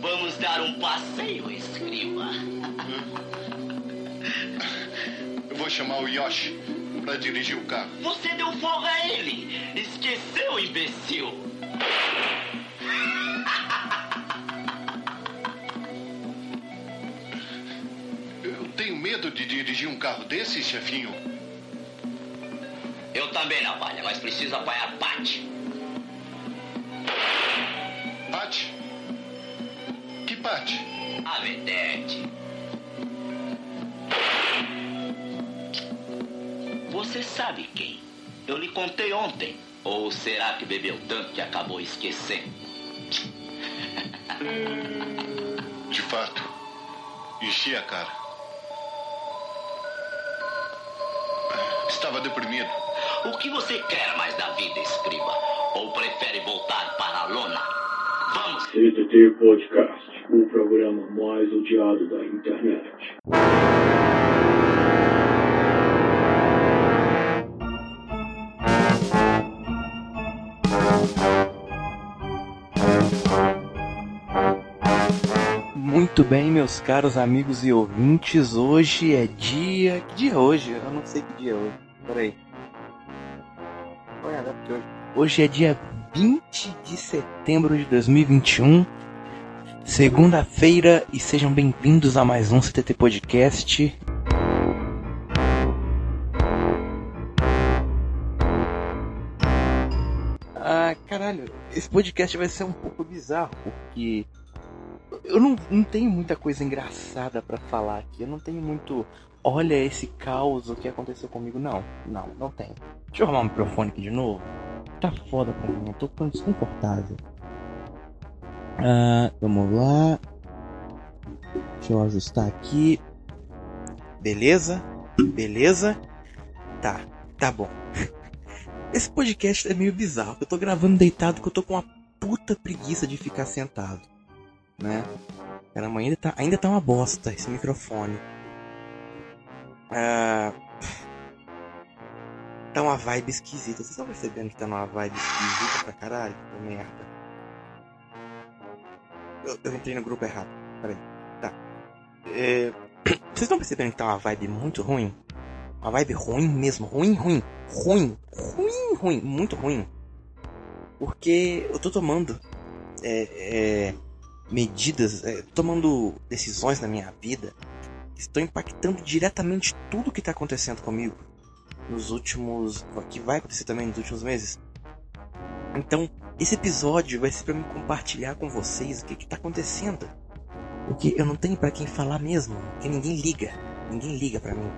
Vamos dar um passeio, escriba. Eu vou chamar o Yoshi para dirigir o carro. Você deu folga a ele. Esqueceu, imbecil. Eu tenho medo de dirigir um carro desse, chefinho. Eu também, Navalha, mas preciso apanhar Pat. Você sabe quem? Eu lhe contei ontem. Ou será que bebeu tanto que acabou esquecendo? De fato, enchi a cara. Estava deprimido. O que você quer mais da vida, escriba? Ou prefere voltar para a lona? Vamos! CTT Podcast, o programa mais odiado da internet. Muito bem, meus caros amigos e ouvintes, hoje é dia. Que dia é hoje? Eu não sei que dia é hoje. Peraí. Olha, dá porque hoje. Hoje é dia 20 de setembro de 2021, segunda-feira, e sejam bem-vindos a mais um CTT Podcast. Ah, caralho, esse podcast vai ser um pouco bizarro, porque eu não, não tenho muita coisa engraçada pra falar aqui. Eu não tenho muito. Olha esse caos, que aconteceu comigo. Não, não, não tem. Deixa eu arrumar o microfone aqui de novo. Tá foda pra mim, eu tô ficando desconfortável. Ah, vamos lá. Deixa eu ajustar aqui. Beleza? Beleza? Tá, tá bom. Esse podcast é meio bizarro. Eu tô gravando deitado porque eu tô com uma puta preguiça de ficar sentado né? Caramba, ainda tá, ainda tá uma bosta esse microfone. Ah, tá uma vibe esquisita. Vocês estão percebendo que tá numa vibe esquisita pra caralho? Que merda. Eu, eu entrei no grupo errado. Peraí. Tá. É, vocês estão percebendo que tá uma vibe muito ruim? Uma vibe ruim mesmo. Ruim, ruim. Ruim. Ruim, ruim. Muito ruim. Porque eu tô tomando. É, é, medidas, é, tomando decisões na minha vida que estão impactando diretamente tudo que está acontecendo comigo nos últimos. que vai acontecer também nos últimos meses. Então, esse episódio vai ser para mim compartilhar com vocês o que está acontecendo. Porque eu não tenho para quem falar mesmo, porque ninguém liga. Ninguém liga para mim.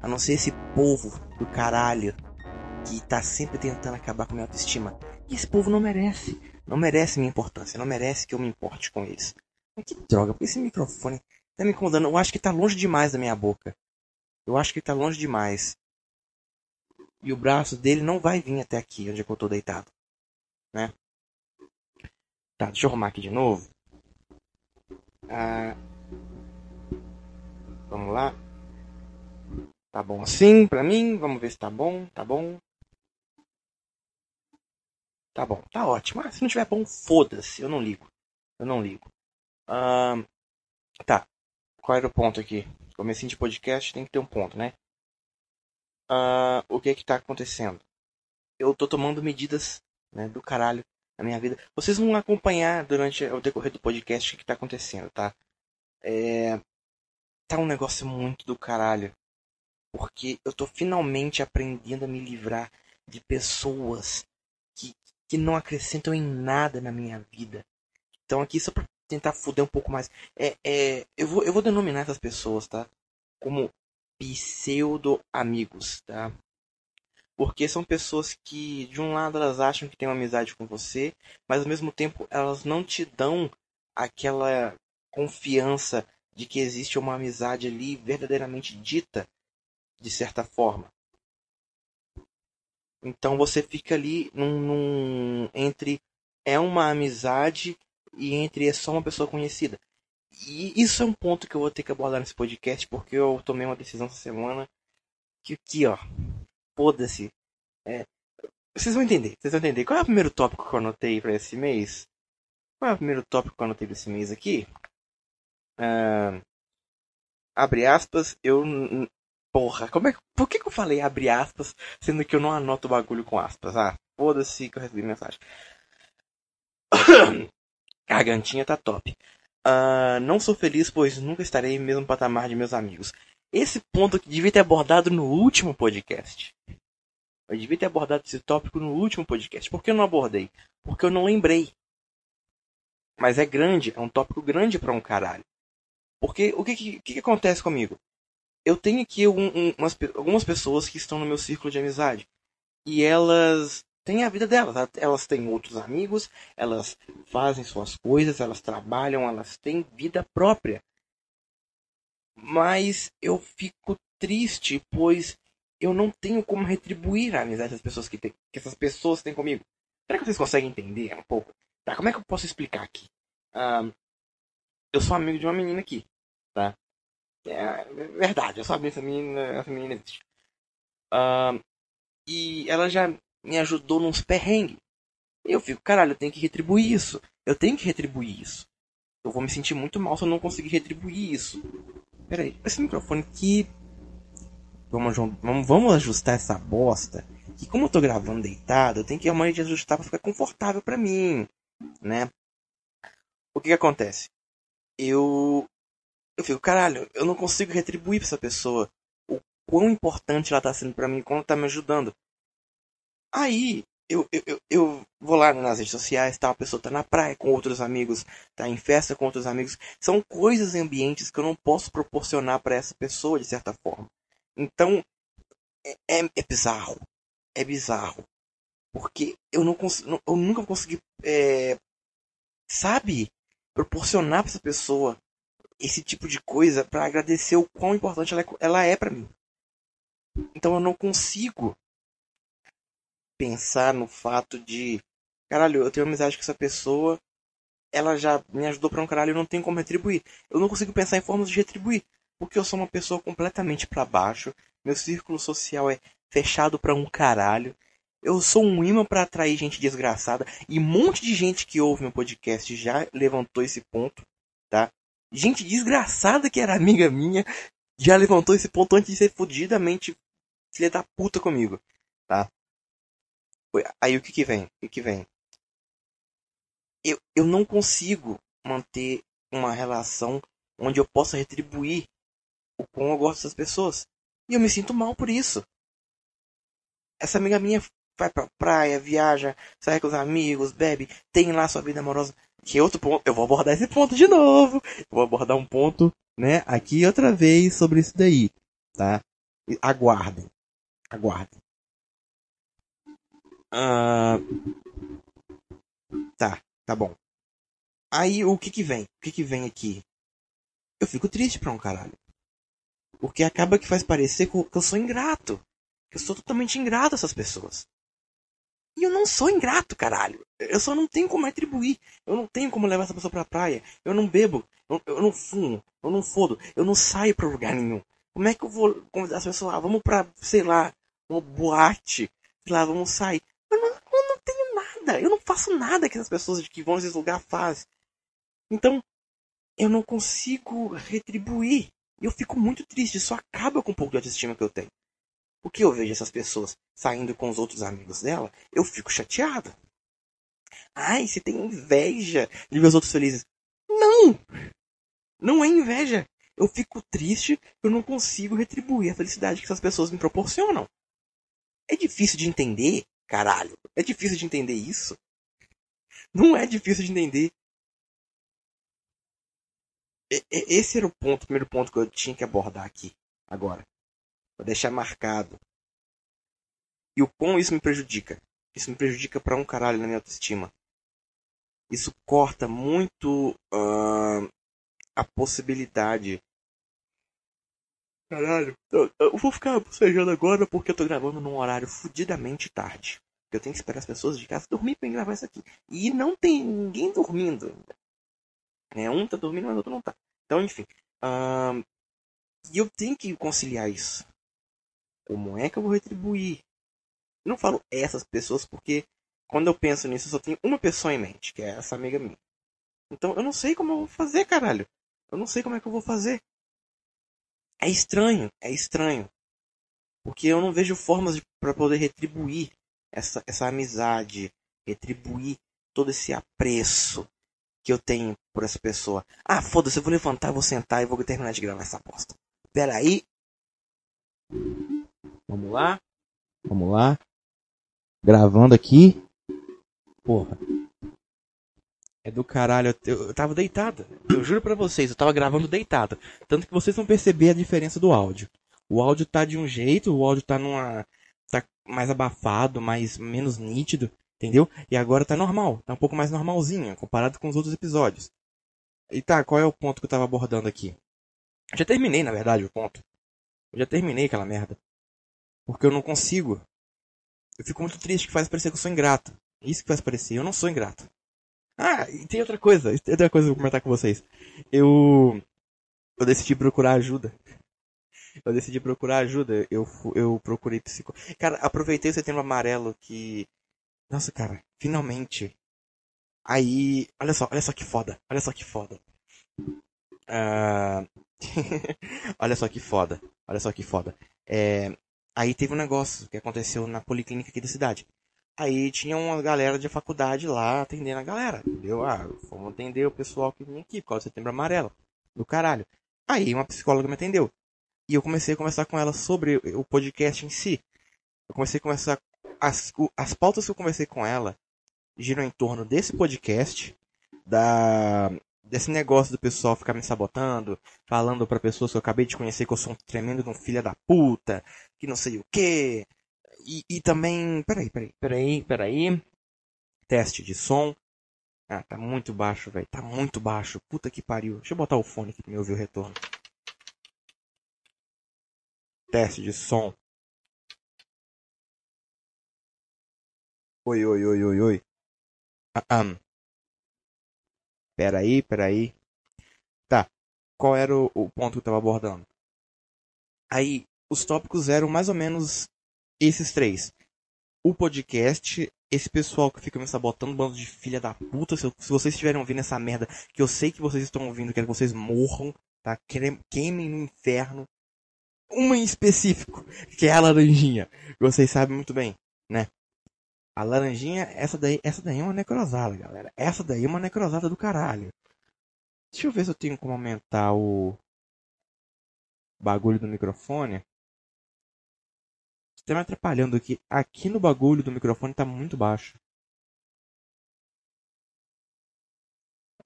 A não ser esse povo do caralho que tá sempre tentando acabar com minha autoestima. E esse povo não merece. Não merece minha importância. Não merece que eu me importe com eles. Mas que droga, porque esse microfone tá me incomodando. Eu acho que tá longe demais da minha boca. Eu acho que tá longe demais. E o braço dele não vai vir até aqui, onde é que eu tô deitado. Né? Tá, deixa eu arrumar aqui de novo. Ah, vamos lá. Tá bom assim pra mim. Vamos ver se tá bom. Tá bom. Tá bom, tá ótimo. Ah, se não tiver bom, foda-se. Eu não ligo. Eu não ligo. Uh, tá. Qual era o ponto aqui? Comecinho de podcast tem que ter um ponto, né? Uh, o que é que tá acontecendo? Eu tô tomando medidas né, do caralho na minha vida. Vocês vão acompanhar durante o decorrer do podcast o que, que tá acontecendo, tá? É... Tá um negócio muito do caralho. Porque eu tô finalmente aprendendo a me livrar de pessoas que, que não acrescentam em nada na minha vida. Então aqui só pra tentar fuder um pouco mais. É, é, eu, vou, eu vou denominar essas pessoas, tá? Como pseudo amigos, tá? Porque são pessoas que, de um lado, elas acham que tem uma amizade com você, mas ao mesmo tempo elas não te dão aquela confiança de que existe uma amizade ali verdadeiramente dita, de certa forma. Então você fica ali num, num, entre é uma amizade e entre é só uma pessoa conhecida. E isso é um ponto que eu vou ter que abordar nesse podcast porque eu tomei uma decisão essa semana que aqui, ó, foda-se. É, vocês vão entender, vocês vão entender. Qual é o primeiro tópico que eu anotei para esse mês? Qual é o primeiro tópico que eu anotei desse mês aqui? Uh, abre aspas, eu. Porra, como é Por que, que eu falei abre aspas, sendo que eu não anoto o bagulho com aspas? Ah, foda-se que eu recebi mensagem. Gargantinha tá top. Uh, não sou feliz, pois nunca estarei no mesmo patamar de meus amigos. Esse ponto que devia ter abordado no último podcast. Eu devia ter abordado esse tópico no último podcast. Por que eu não abordei? Porque eu não lembrei. Mas é grande, é um tópico grande para um caralho. Porque o que, que, que, acontece comigo? Eu tenho aqui um, um, umas, algumas pessoas que estão no meu círculo de amizade. E elas têm a vida delas. Elas têm outros amigos, elas fazem suas coisas, elas trabalham, elas têm vida própria. Mas eu fico triste, pois eu não tenho como retribuir a amizade das pessoas que, tem, que essas pessoas têm comigo. Será que vocês conseguem entender um pouco? Tá, como é que eu posso explicar aqui? Eu sou amigo de uma menina aqui, tá? É verdade, eu sou amigo dessa menina, essa menina existe. Uh, e ela já me ajudou nos perrengues. Eu fico, caralho, eu tenho que retribuir isso. Eu tenho que retribuir isso. Eu vou me sentir muito mal se eu não conseguir retribuir isso. Pera aí, esse microfone aqui. Vamos, vamos, ajustar essa bosta. Que como eu tô gravando deitado, eu tenho que realmente ajustar pra ficar confortável pra mim. Né? O que, que acontece? Eu. Eu fico, caralho, eu não consigo retribuir pra essa pessoa o quão importante ela tá sendo pra mim, ela tá me ajudando. Aí, eu, eu, eu vou lá nas redes sociais, tá, a pessoa tá na praia com outros amigos, tá em festa com outros amigos. São coisas e ambientes que eu não posso proporcionar para essa pessoa de certa forma. Então, é, é, é, bizarro. É bizarro. Porque eu não consigo, eu nunca consegui, é, sabe, proporcionar para essa pessoa esse tipo de coisa para agradecer o quão importante ela é, ela é para mim. Então eu não consigo pensar no fato de, caralho, eu tenho amizade com essa pessoa, ela já me ajudou pra um caralho, eu não tenho como retribuir. Eu não consigo pensar em formas de retribuir, porque eu sou uma pessoa completamente para baixo, meu círculo social é fechado para um caralho. Eu sou um imã para atrair gente desgraçada e um monte de gente que ouve meu podcast já levantou esse ponto, tá? Gente desgraçada que era amiga minha já levantou esse ponto antes de ser fudidamente filha da puta comigo, tá? Aí o que que vem? O que que vem? Eu, eu não consigo manter uma relação onde eu possa retribuir o quão eu gosto dessas pessoas. E eu me sinto mal por isso. Essa amiga minha vai pra praia, viaja, sai com os amigos, bebe, tem lá sua vida amorosa. Que outro ponto, eu vou abordar esse ponto de novo. Eu vou abordar um ponto, né, aqui outra vez sobre isso daí, tá? Aguardem. Aguardem. Tá, tá bom. Aí o que que vem? O que que vem aqui? Eu fico triste pra um caralho. Porque acaba que faz parecer que eu sou ingrato. Que eu sou totalmente ingrato a essas pessoas. E eu não sou ingrato, caralho. Eu só não tenho como atribuir. Eu não tenho como levar essa pessoa pra praia. Eu não bebo. Eu, eu não fumo. Eu não fodo. Eu não saio pra lugar nenhum. Como é que eu vou convidar as pessoas? Ah, vamos pra, sei lá, uma boate. Sei lá, vamos sair. Eu não, eu não tenho nada. Eu não faço nada que as pessoas que vão nesse lugar fazem. Então, eu não consigo retribuir. Eu fico muito triste. Isso acaba com um pouco de autoestima que eu tenho. Porque eu vejo essas pessoas saindo com os outros amigos dela, eu fico chateado. Ai, você tem inveja de os outros felizes. Não! Não é inveja. Eu fico triste eu não consigo retribuir a felicidade que essas pessoas me proporcionam. É difícil de entender Caralho, é difícil de entender isso? Não é difícil de entender. Esse era o ponto, o primeiro ponto que eu tinha que abordar aqui, agora. Vou deixar marcado. E o quão isso me prejudica. Isso me prejudica pra um caralho na minha autoestima. Isso corta muito uh, a possibilidade. Caralho, eu, eu vou ficar bocejando agora porque eu tô gravando num horário fudidamente tarde. Eu tenho que esperar as pessoas de casa dormir pra gravar isso aqui. E não tem ninguém dormindo ainda. É, um tá dormindo, mas o outro não tá. Então, enfim. Uh, eu tenho que conciliar isso. Como é que eu vou retribuir? Eu não falo essas pessoas porque quando eu penso nisso eu só tenho uma pessoa em mente, que é essa amiga minha. Então eu não sei como eu vou fazer, caralho. Eu não sei como é que eu vou fazer. É estranho, é estranho. Porque eu não vejo formas para poder retribuir essa, essa amizade, retribuir todo esse apreço que eu tenho por essa pessoa. Ah, foda-se, eu vou levantar, vou sentar e vou terminar de gravar essa bosta. Pera aí. Vamos lá. Vamos lá. Gravando aqui. Porra. É do caralho. Eu, eu tava deitado. Eu juro pra vocês, eu tava gravando deitado. Tanto que vocês vão perceber a diferença do áudio. O áudio tá de um jeito, o áudio tá numa. tá mais abafado, mais menos nítido, entendeu? E agora tá normal, tá um pouco mais normalzinho, comparado com os outros episódios. E tá, qual é o ponto que eu tava abordando aqui? Já terminei, na verdade, o ponto. Eu já terminei aquela merda. Porque eu não consigo. Eu fico muito triste que faz parecer que eu sou ingrato. Isso que faz parecer, eu não sou ingrato. Ah, e tem outra coisa, tem outra coisa que eu vou comentar com vocês. Eu. Eu decidi procurar ajuda. Eu decidi procurar ajuda. Eu, eu procurei psico. Cara, aproveitei o setembro amarelo que. Nossa, cara, finalmente. Aí. Olha só, olha só que foda. Olha só que foda. Uh... olha só que foda. Olha só que foda. É... Aí teve um negócio que aconteceu na policlínica aqui da cidade. Aí tinha uma galera de faculdade lá atendendo a galera, entendeu? Ah, vamos atender o pessoal que vinha aqui por causa do setembro amarelo. Do caralho. Aí uma psicóloga me atendeu. E eu comecei a conversar com ela sobre o podcast em si. Eu comecei a conversar. As, as pautas que eu conversei com ela giram em torno desse podcast, da desse negócio do pessoal ficar me sabotando, falando para pessoas que eu acabei de conhecer que eu sou um tremendo um filho da puta, que não sei o que. E, e também. Peraí, peraí, peraí, peraí. Teste de som. Ah, tá muito baixo, velho. Tá muito baixo. Puta que pariu. Deixa eu botar o fone aqui pra me ouvir o retorno. Teste de som. Oi, oi, oi, oi, oi. Ah, ah. Peraí, peraí. Tá. Qual era o, o ponto que eu tava abordando? Aí, os tópicos eram mais ou menos esses três. O podcast, esse pessoal que fica me sabotando, bando de filha da puta. Se, se vocês estiverem ouvindo essa merda, que eu sei que vocês estão ouvindo, quero que vocês morram, tá? Queimem no inferno. Uma em específico, que é a laranjinha. Vocês sabem muito bem, né? A laranjinha, essa daí, essa daí é uma necrosada, galera. Essa daí é uma necrosada do caralho. Deixa eu ver se eu tenho como aumentar o bagulho do microfone. Tá me atrapalhando aqui. Aqui no bagulho do microfone tá muito baixo.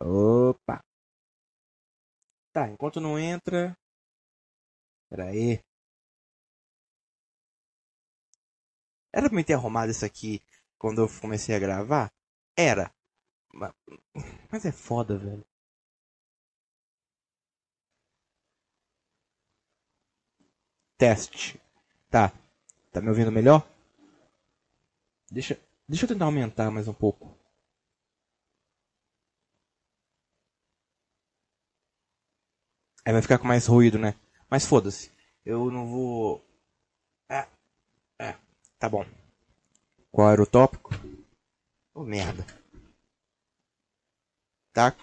Opa! Tá, enquanto não entra. Pera aí. Era pra me ter arrumado isso aqui quando eu comecei a gravar? Era. Mas é foda, velho. Teste. Tá. Tá me ouvindo melhor? Deixa, deixa eu tentar aumentar mais um pouco. Aí vai ficar com mais ruído, né? Mas foda-se. Eu não vou. É. É. Tá bom. Qual era o tópico? Oh, merda. Tá?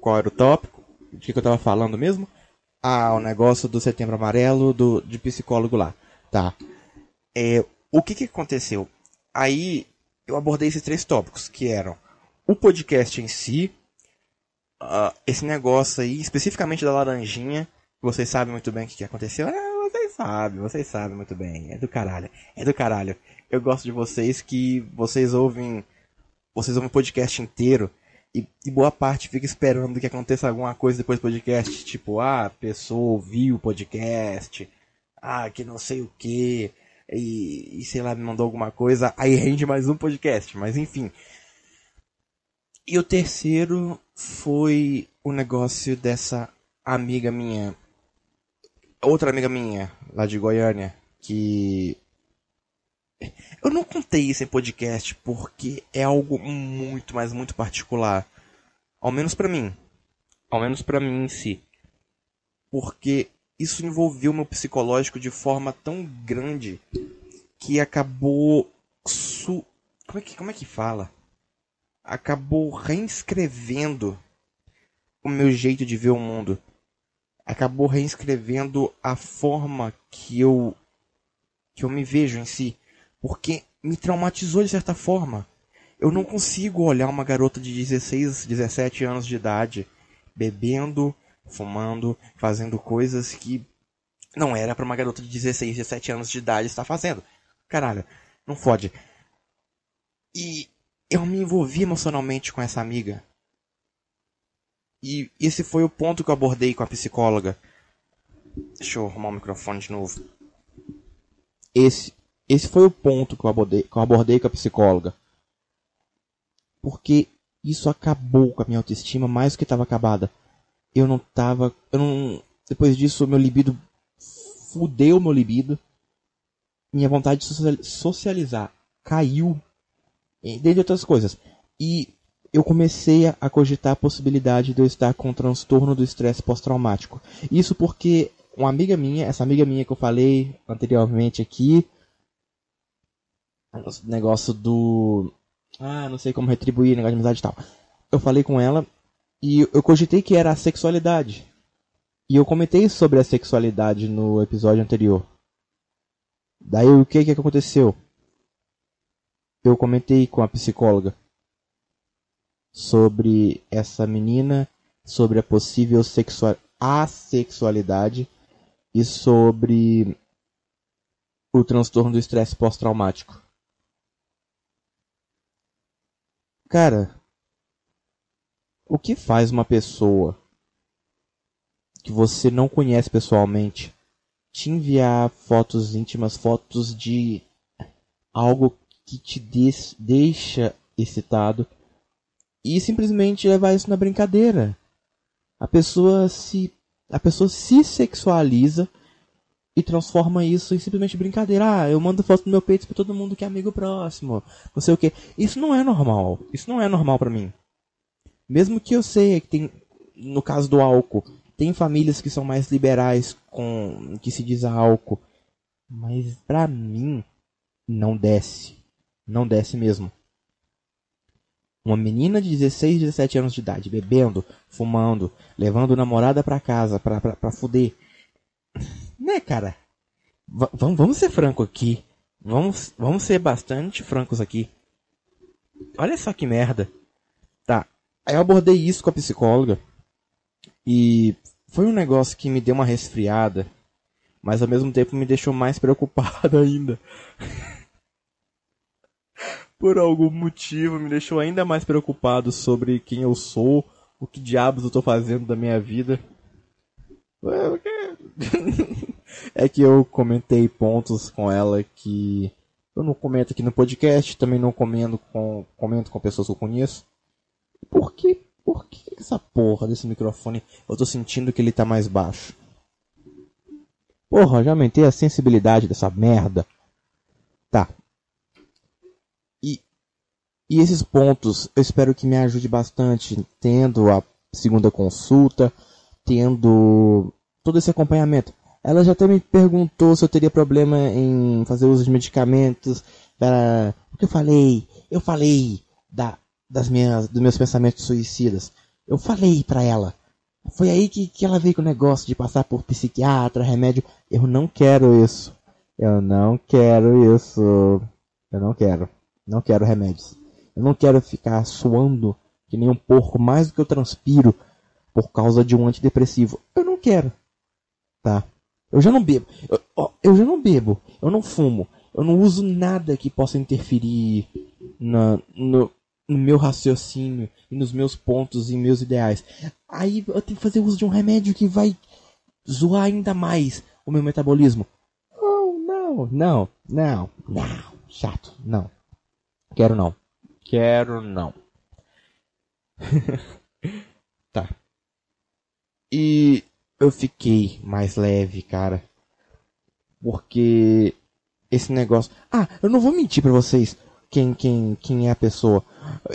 Qual era o tópico? O que, que eu tava falando mesmo? Ah, o negócio do setembro amarelo do, de psicólogo lá. Tá. É, o que, que aconteceu? Aí eu abordei esses três tópicos, que eram o podcast em si, uh, esse negócio aí, especificamente da laranjinha, vocês sabem muito bem o que, que aconteceu. Ah, vocês sabem, vocês sabem muito bem. É do caralho. É do caralho eu gosto de vocês que vocês ouvem. Vocês ouvem o podcast inteiro e, e, boa parte fica esperando que aconteça alguma coisa depois do podcast. Tipo, ah, a pessoa ouviu o podcast, ah, que não sei o que, e, e sei lá, me mandou alguma coisa, aí rende mais um podcast, mas enfim. E o terceiro foi o negócio dessa amiga minha, outra amiga minha, lá de Goiânia, que eu não contei isso em podcast porque é algo muito, mas muito particular. Ao menos para mim. Ao menos para mim em si. Porque isso envolveu meu psicológico de forma tão grande que acabou Su... Como, é que, como é que fala? Acabou reinscrevendo o meu jeito de ver o mundo. Acabou reescrevendo a forma que eu que eu me vejo em si, porque me traumatizou de certa forma. Eu não consigo olhar uma garota de 16, 17 anos de idade bebendo, fumando, fazendo coisas que não era para uma garota de 16, 17 anos de idade estar fazendo. Caralho, não fode. E eu me envolvi emocionalmente com essa amiga. E esse foi o ponto que eu abordei com a psicóloga. Deixa eu arrumar o microfone de novo. Esse, esse foi o ponto que eu abordei, que eu abordei com a psicóloga. Porque isso acabou com a minha autoestima mais do que estava acabada. Eu não tava. Eu não. Depois disso, meu libido. Fudeu meu libido. Minha vontade de socializar caiu. Dentre outras coisas. E eu comecei a cogitar a possibilidade de eu estar com transtorno do estresse pós-traumático. Isso porque uma amiga minha, essa amiga minha que eu falei anteriormente aqui, negócio do. Ah, não sei como retribuir, negócio de amizade e tal. Eu falei com ela e eu cogitei que era a sexualidade. E eu comentei sobre a sexualidade no episódio anterior. Daí o que que aconteceu? Eu comentei com a psicóloga sobre essa menina, sobre a possível sexual assexualidade e sobre o transtorno do estresse pós-traumático. Cara, o que faz uma pessoa que você não conhece pessoalmente te enviar fotos íntimas, fotos de algo que te deixa excitado e simplesmente levar isso na brincadeira? A pessoa se a pessoa se sexualiza e transforma isso em simplesmente brincadeira. Ah, eu mando foto do meu peito para todo mundo que é amigo próximo. Não sei o que. Isso não é normal. Isso não é normal para mim. Mesmo que eu sei que tem, no caso do álcool, tem famílias que são mais liberais com que se diz álcool, mas pra mim não desce. Não desce mesmo. Uma menina de 16, 17 anos de idade, bebendo, fumando, levando namorada pra casa pra, pra fuder. Né, cara? V vamos ser franco aqui. Vamos, vamos ser bastante francos aqui. Olha só que merda. Aí eu abordei isso com a psicóloga. E foi um negócio que me deu uma resfriada. Mas ao mesmo tempo me deixou mais preocupado ainda por algum motivo, me deixou ainda mais preocupado sobre quem eu sou, o que diabos eu tô fazendo da minha vida. é que eu comentei pontos com ela que eu não comento aqui no podcast, também não comento com, comento com pessoas que eu conheço. Por que, por que essa porra desse microfone eu tô sentindo que ele tá mais baixo? Porra, já aumentei a sensibilidade dessa merda. Tá, e esses pontos eu espero que me ajude bastante, tendo a segunda consulta, tendo todo esse acompanhamento. Ela já até me perguntou se eu teria problema em fazer uso de medicamentos para o que eu falei. Eu falei da, das minhas, dos meus pensamentos suicidas. Eu falei para ela. Foi aí que, que ela veio com o negócio de passar por psiquiatra, remédio. Eu não quero isso. Eu não quero isso. Eu não quero. Não quero remédios. Eu não quero ficar suando que nem um porco mais do que eu transpiro por causa de um antidepressivo. Eu não quero. Tá? Eu já não bebo. Eu, eu já não bebo. Eu não fumo. Eu não uso nada que possa interferir na, no, no meu raciocínio e nos meus pontos e meus ideais. Aí eu tenho que fazer uso de um remédio que vai zoar ainda mais o meu metabolismo. Oh, não, não, não, não. Chato, não. Quero não. Quero não. tá. E eu fiquei mais leve, cara. Porque esse negócio. Ah, eu não vou mentir para vocês quem, quem, quem é a pessoa.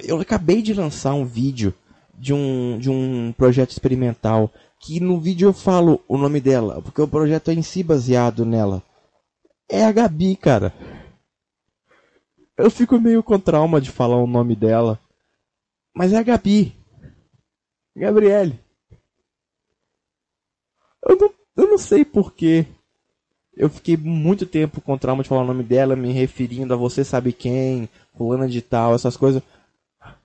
Eu acabei de lançar um vídeo de um, de um projeto experimental. Que no vídeo eu falo o nome dela, porque o projeto é em si baseado nela. É a Gabi, cara. Eu fico meio com trauma de falar o nome dela. Mas é a Gabi. Gabriele. não sei porquê. Eu fiquei muito tempo com trauma de falar o nome dela, me referindo a você sabe quem, fulana de tal, essas coisas.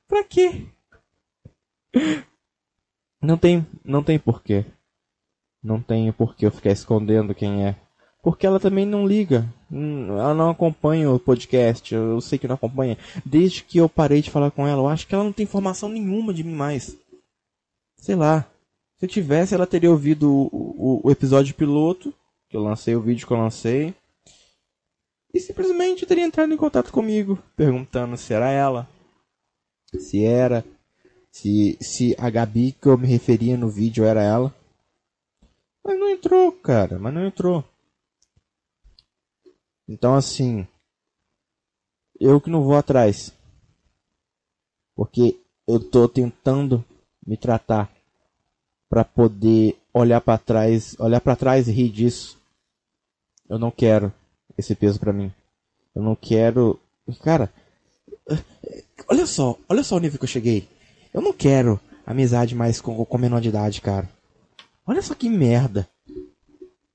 Pra quê? Não tem, não tem porquê. Não tem porquê eu ficar escondendo quem é. Porque ela também não liga. Hum, ela não acompanha o podcast. Eu sei que não acompanha. Desde que eu parei de falar com ela, eu acho que ela não tem informação nenhuma de mim mais. Sei lá. Se eu tivesse, ela teria ouvido o, o, o episódio piloto, que eu lancei, o vídeo que eu lancei. E simplesmente teria entrado em contato comigo, perguntando se era ela. Se era. Se, se a Gabi que eu me referia no vídeo era ela. Mas não entrou, cara. Mas não entrou. Então, assim, eu que não vou atrás. Porque eu tô tentando me tratar para poder olhar para trás, olhar para trás e rir disso. Eu não quero esse peso para mim. Eu não quero, cara, olha só, olha só o nível que eu cheguei. Eu não quero amizade mais com, com menor de idade, cara. Olha só que merda.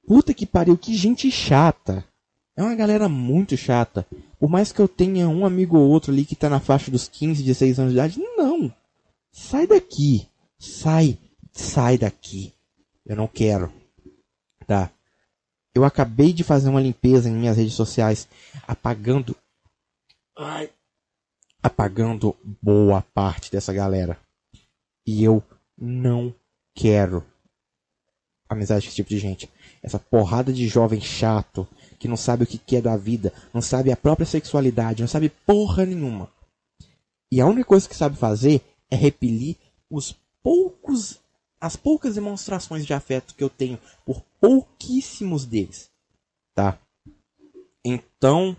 Puta que pariu, que gente chata. É uma galera muito chata. Por mais que eu tenha um amigo ou outro ali que tá na faixa dos 15, 16 anos de idade, não. Sai daqui. Sai. Sai daqui. Eu não quero. Tá. Eu acabei de fazer uma limpeza em minhas redes sociais, apagando. Ai. Apagando boa parte dessa galera. E eu não quero amizade com esse tipo de gente. Essa porrada de jovem chato que não sabe o que é da vida, não sabe a própria sexualidade, não sabe porra nenhuma. E a única coisa que sabe fazer é repelir os poucos as poucas demonstrações de afeto que eu tenho por pouquíssimos deles. Tá? Então,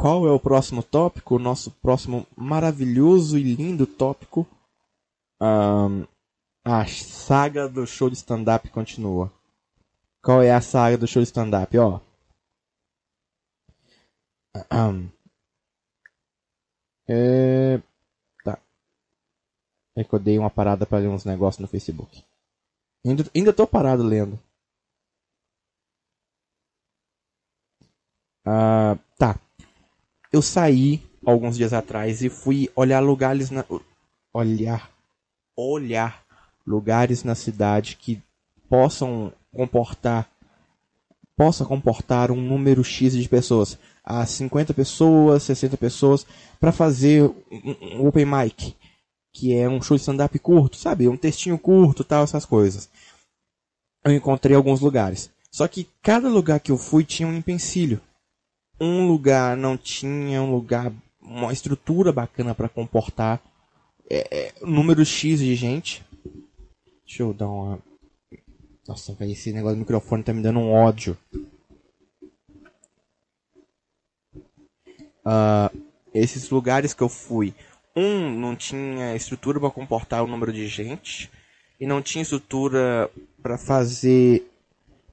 qual é o próximo tópico? O nosso próximo maravilhoso e lindo tópico. Um, a saga do show de stand-up continua. Qual é a saga do show de stand-up? Ó, é... Tá. É que eu dei uma parada para ler uns negócios no Facebook. Ainda, ainda tô parado lendo. Ah, tá. Eu saí alguns dias atrás e fui olhar lugares na... olhar olhar lugares na cidade que possam comportar possa comportar um número X de pessoas a 50 pessoas, 60 pessoas, para fazer um, open mic, que é um show de stand-up curto, sabe? Um textinho curto, tal, essas coisas. Eu encontrei alguns lugares. Só que cada lugar que eu fui tinha um empecilho. Um lugar não tinha um lugar, uma estrutura bacana para comportar é, é, número X de gente. Deixa eu dar uma. Nossa, esse negócio do microfone tá me dando um ódio. Uh, esses lugares que eu fui, um não tinha estrutura para comportar o número de gente e não tinha estrutura para fazer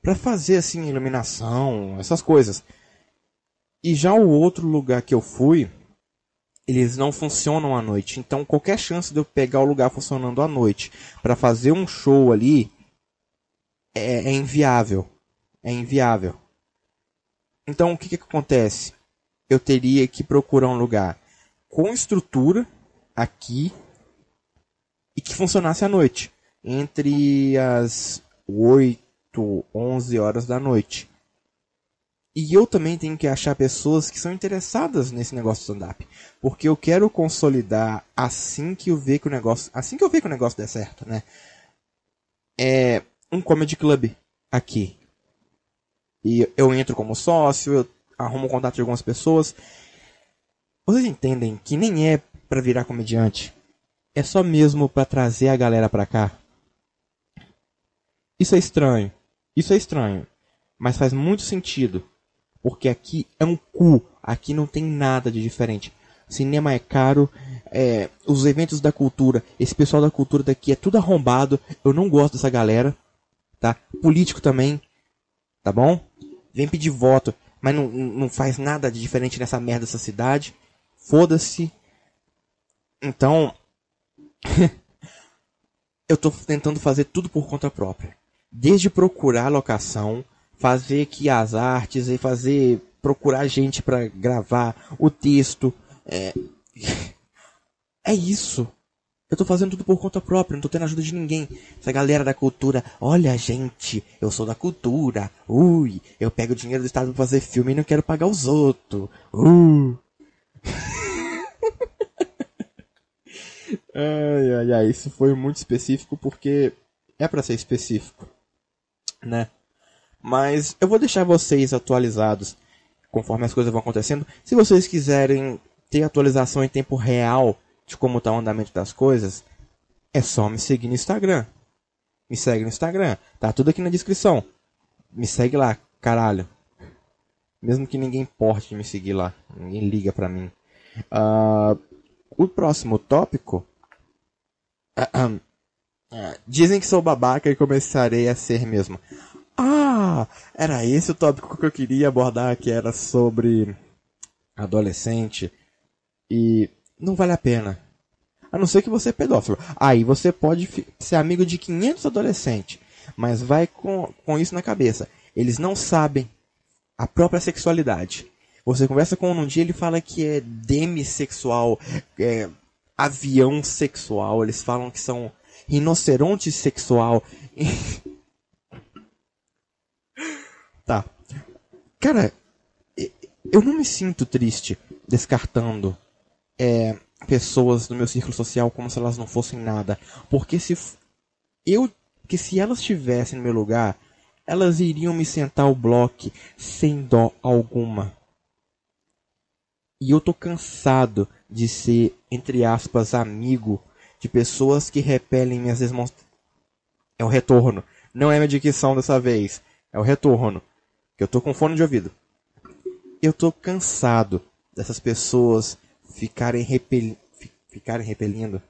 para fazer assim iluminação, essas coisas. E já o outro lugar que eu fui, eles não funcionam à noite. Então qualquer chance de eu pegar o lugar funcionando à noite para fazer um show ali é, é, inviável. É inviável. Então o que, que acontece? eu teria que procurar um lugar com estrutura aqui e que funcionasse à noite, entre as 8, 11 horas da noite. E eu também tenho que achar pessoas que são interessadas nesse negócio de stand-up. Porque eu quero consolidar assim que eu ver que o negócio. Assim que eu ver que o negócio der certo, né? É um comedy club aqui. E eu entro como sócio, eu arrumo contato de algumas pessoas. Vocês entendem que nem é para virar comediante. É só mesmo para trazer a galera pra cá. Isso é estranho. Isso é estranho. Mas faz muito sentido. Porque aqui é um cu. Aqui não tem nada de diferente. Cinema é caro. É, os eventos da cultura. Esse pessoal da cultura daqui é tudo arrombado. Eu não gosto dessa galera. Tá? Político também. Tá bom? Vem pedir voto mas não, não faz nada de diferente nessa merda dessa cidade. Foda-se. Então, eu tô tentando fazer tudo por conta própria. Desde procurar locação, fazer aqui as artes e fazer procurar gente para gravar o texto. É... é isso. Eu tô fazendo tudo por conta própria, não tô tendo ajuda de ninguém. Essa galera da cultura, olha gente, eu sou da cultura. Ui, eu pego o dinheiro do Estado pra fazer filme e não quero pagar os outros. Uh. ai, ai, ai, isso foi muito específico porque é para ser específico, né? Mas eu vou deixar vocês atualizados conforme as coisas vão acontecendo. Se vocês quiserem ter atualização em tempo real de como está o andamento das coisas, é só me seguir no Instagram. Me segue no Instagram. Tá tudo aqui na descrição. Me segue lá, caralho. Mesmo que ninguém importe me seguir lá. Ninguém liga pra mim. Uh, o próximo tópico. Uh, uh, dizem que sou babaca e começarei a ser mesmo. Ah, era esse o tópico que eu queria abordar, que era sobre adolescente. E não vale a pena. A não ser que você é pedófilo. Aí você pode ser amigo de 500 adolescentes, mas vai com, com isso na cabeça. Eles não sabem a própria sexualidade. Você conversa com um um dia, ele fala que é demissexual, é avião sexual, eles falam que são rinoceronte sexual. tá. Cara, eu não me sinto triste descartando é, pessoas do meu círculo social como se elas não fossem nada. Porque se eu que se elas estivessem no meu lugar, elas iriam me sentar o bloco sem dó alguma. E eu tô cansado de ser, entre aspas, amigo de pessoas que repelem minhas demonstrações. É o retorno. Não é minha dicção dessa vez. É o retorno. Que eu tô com fone de ouvido. Eu tô cansado dessas pessoas ficarem, repel... ficarem repelindo,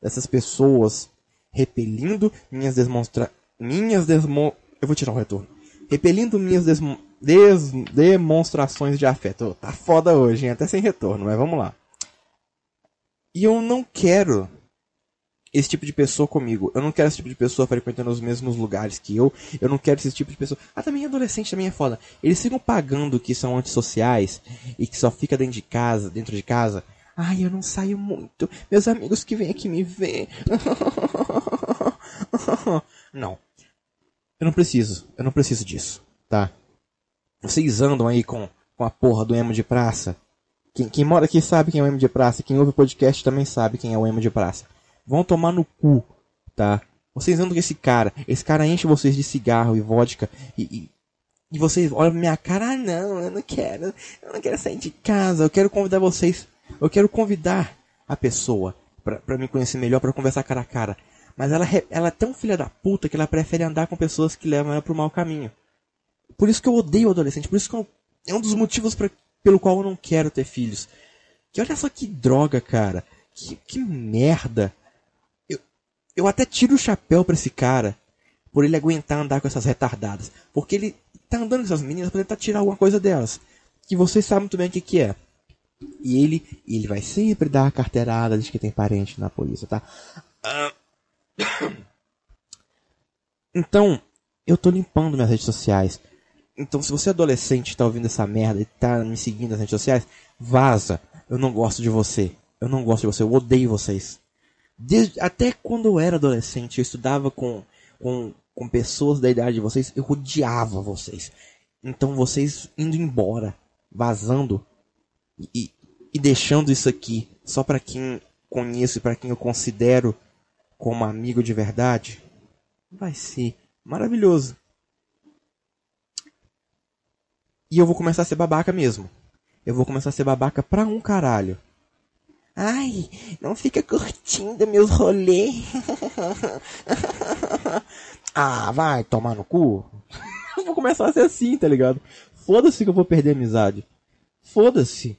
dessas pessoas repelindo minhas demonstra... minhas desmo... eu vou tirar o retorno. Repelindo minhas desmo... Des... demonstrações de afeto. Tá foda hoje, hein? até sem retorno, mas vamos lá. E eu não quero esse tipo de pessoa comigo. Eu não quero esse tipo de pessoa frequentando os mesmos lugares que eu. Eu não quero esse tipo de pessoa. Ah, também adolescente também é foda. Eles ficam pagando que são antissociais e que só fica dentro de casa, dentro de casa. Ai, eu não saio muito. Meus amigos que vêm aqui me ver. não. Eu não preciso. Eu não preciso disso, tá? Vocês andam aí com, com a porra do emo de praça. Quem, quem mora aqui sabe quem é o emo de praça. Quem ouve o podcast também sabe quem é o emo de praça vão tomar no cu, tá? Vocês andam com esse cara, esse cara enche vocês de cigarro e vodka e, e, e vocês olham pra minha cara, ah não, eu não quero, eu não quero sair de casa, eu quero convidar vocês, eu quero convidar a pessoa para me conhecer melhor, para conversar cara a cara. Mas ela, ela é tão filha da puta que ela prefere andar com pessoas que levam ela pro mau caminho. Por isso que eu odeio adolescente, por isso que eu, é um dos motivos pra, pelo qual eu não quero ter filhos. Que olha só que droga, cara. Que, que merda. Eu até tiro o chapéu para esse cara por ele aguentar andar com essas retardadas. Porque ele tá andando com essas meninas para tentar tirar alguma coisa delas. Que vocês sabem muito bem o que, que é. E ele, ele vai sempre dar a carteirada de que tem parente na polícia, tá? Ah. Então, eu tô limpando minhas redes sociais. Então, se você é adolescente tá ouvindo essa merda e tá me seguindo nas redes sociais, vaza. Eu não gosto de você. Eu não gosto de você. Eu odeio vocês. Desde, até quando eu era adolescente, eu estudava com, com, com pessoas da idade de vocês, eu odiava vocês. Então vocês indo embora, vazando e, e deixando isso aqui só para quem conheço e para quem eu considero como amigo de verdade, vai ser maravilhoso. E eu vou começar a ser babaca mesmo. Eu vou começar a ser babaca pra um caralho. Ai, não fica curtindo meus rolês. ah, vai tomar no cu. eu vou começar a ser assim, tá ligado? Foda-se que eu vou perder a amizade. Foda-se.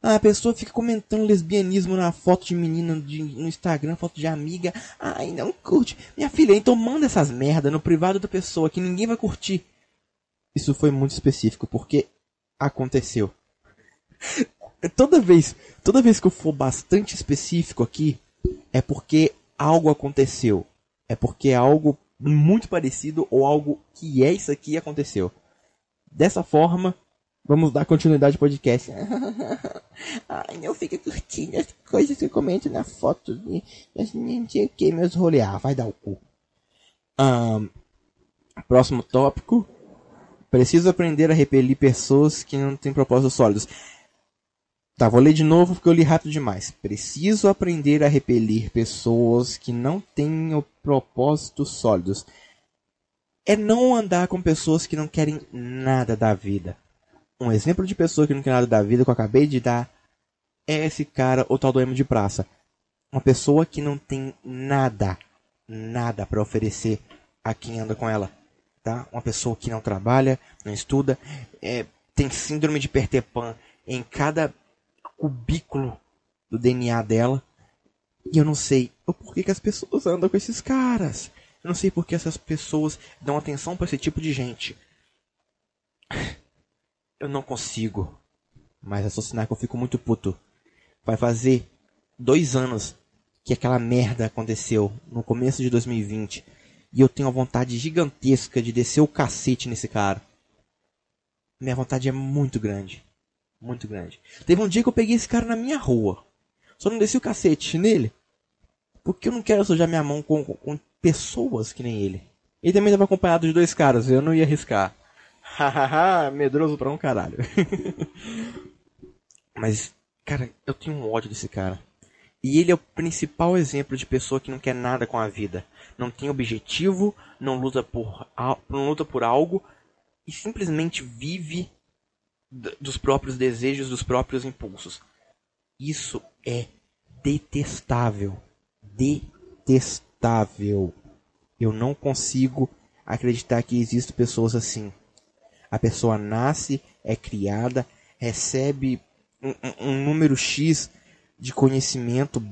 Ah, a pessoa fica comentando lesbianismo na foto de menina de, no Instagram, foto de amiga. Ai, não curte. Minha filha, então manda essas merda no privado da pessoa que ninguém vai curtir. Isso foi muito específico porque aconteceu toda vez, toda vez que eu for bastante específico aqui, é porque algo aconteceu. É porque algo muito parecido ou algo que é isso aqui aconteceu. Dessa forma, vamos dar continuidade ao podcast. Ai, não fica curtindo as coisas que eu comento na foto. Não sei o que, meus rolê. Ah, vai dar o cu. Um, próximo tópico. Preciso aprender a repelir pessoas que não têm propósitos sólidos. Tá, vou ler de novo porque eu li rápido demais. Preciso aprender a repelir pessoas que não têm propósitos sólidos. É não andar com pessoas que não querem nada da vida. Um exemplo de pessoa que não quer nada da vida que eu acabei de dar é esse cara, o tal do emo de praça. Uma pessoa que não tem nada, nada para oferecer a quem anda com ela. Tá? Uma pessoa que não trabalha, não estuda, é, tem síndrome de Peter Pan em cada cubículo do DNA dela. E eu não sei o porquê que as pessoas andam com esses caras. Eu não sei por que essas pessoas dão atenção para esse tipo de gente. Eu não consigo mais raciocinar que eu fico muito puto. Vai fazer dois anos que aquela merda aconteceu no começo de 2020. E eu tenho uma vontade gigantesca de descer o cacete nesse cara. Minha vontade é muito grande. Muito grande. Teve um dia que eu peguei esse cara na minha rua. Só não desci o cacete nele. Porque eu não quero sujar minha mão com, com, com pessoas que nem ele. Ele também estava acompanhado de dois caras, eu não ia arriscar. Hahaha, medroso pra um caralho. Mas, cara, eu tenho um ódio desse cara. E ele é o principal exemplo de pessoa que não quer nada com a vida. Não tem objetivo, não luta por, não luta por algo e simplesmente vive dos próprios desejos, dos próprios impulsos. Isso é detestável. Detestável. Eu não consigo acreditar que existem pessoas assim. A pessoa nasce, é criada, recebe um, um número X de conhecimento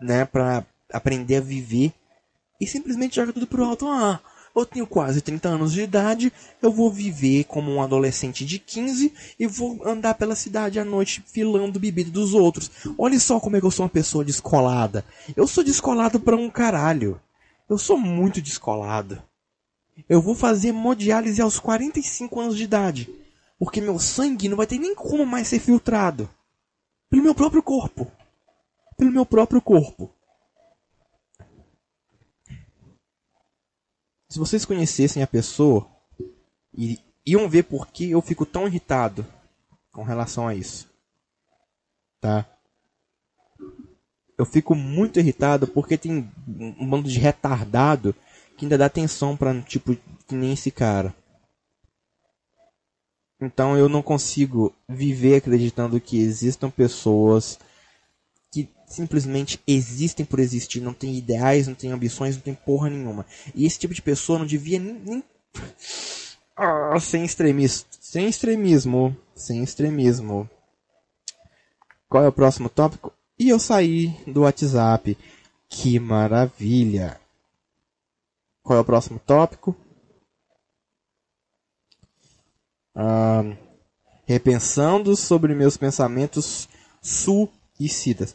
né, para aprender a viver e simplesmente joga tudo pro alto. Ah, eu tenho quase 30 anos de idade, eu vou viver como um adolescente de 15 e vou andar pela cidade à noite filando bebida dos outros. Olha só como é que eu sou uma pessoa descolada. Eu sou descolado para um caralho. Eu sou muito descolado. Eu vou fazer hemodiálise aos 45 anos de idade, porque meu sangue não vai ter nem como mais ser filtrado. Pelo meu próprio corpo. Pelo meu próprio corpo. Se vocês conhecessem a pessoa e iam ver por que eu fico tão irritado com relação a isso. Tá? Eu fico muito irritado porque tem um bando de retardado que ainda dá atenção para tipo que nem esse cara. Então eu não consigo viver acreditando que existam pessoas simplesmente existem por existir, não tem ideais, não tem ambições, não tem porra nenhuma. E esse tipo de pessoa não devia nem. nem... Ah, sem extremismo. Sem extremismo. Sem extremismo. Qual é o próximo tópico? E eu saí do WhatsApp. Que maravilha! Qual é o próximo tópico? Ah, repensando sobre meus pensamentos suicidas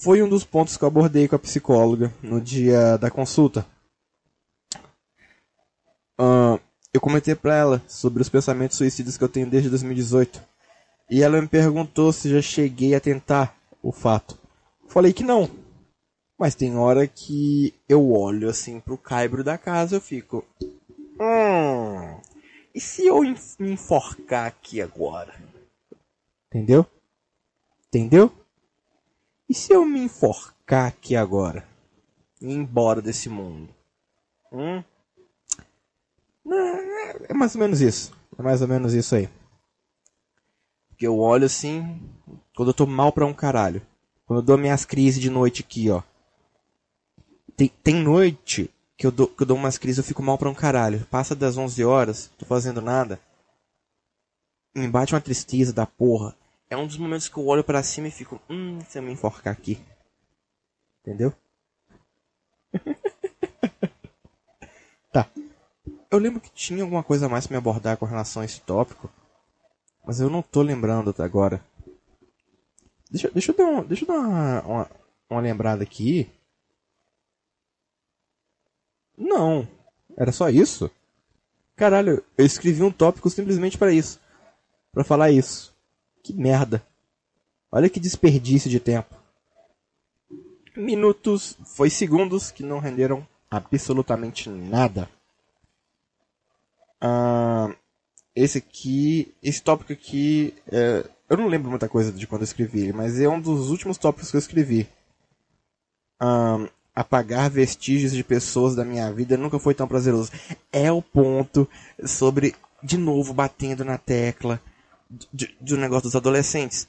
foi um dos pontos que eu abordei com a psicóloga no dia da consulta. Uh, eu comentei para ela sobre os pensamentos suicidas que eu tenho desde 2018. E ela me perguntou se já cheguei a tentar o fato. Falei que não. Mas tem hora que eu olho assim pro caibro da casa eu fico. Hum. E se eu me enforcar aqui agora? Entendeu? Entendeu? E se eu me enforcar aqui agora? E ir embora desse mundo? Hum? É mais ou menos isso. É mais ou menos isso aí. Porque eu olho assim, quando eu tô mal pra um caralho. Quando eu dou minhas crises de noite aqui, ó. Tem, tem noite que eu, dou, que eu dou umas crises eu fico mal pra um caralho. Passa das 11 horas, tô fazendo nada. Me bate uma tristeza da porra é um dos momentos que eu olho para cima e fico, hum, se eu me enforcar aqui. Entendeu? tá. Eu lembro que tinha alguma coisa a mais pra me abordar com relação a esse tópico. Mas eu não tô lembrando até agora. Deixa, deixa eu dar, um, deixa eu dar uma, uma, uma lembrada aqui. Não. Era só isso? Caralho, eu escrevi um tópico simplesmente para isso. para falar isso. Que merda. Olha que desperdício de tempo. Minutos, foi segundos que não renderam absolutamente nada. Ah, esse aqui, esse tópico aqui, é, eu não lembro muita coisa de quando eu escrevi ele, mas é um dos últimos tópicos que eu escrevi. Ah, apagar vestígios de pessoas da minha vida nunca foi tão prazeroso. É o ponto sobre, de novo, batendo na tecla do negócio dos adolescentes.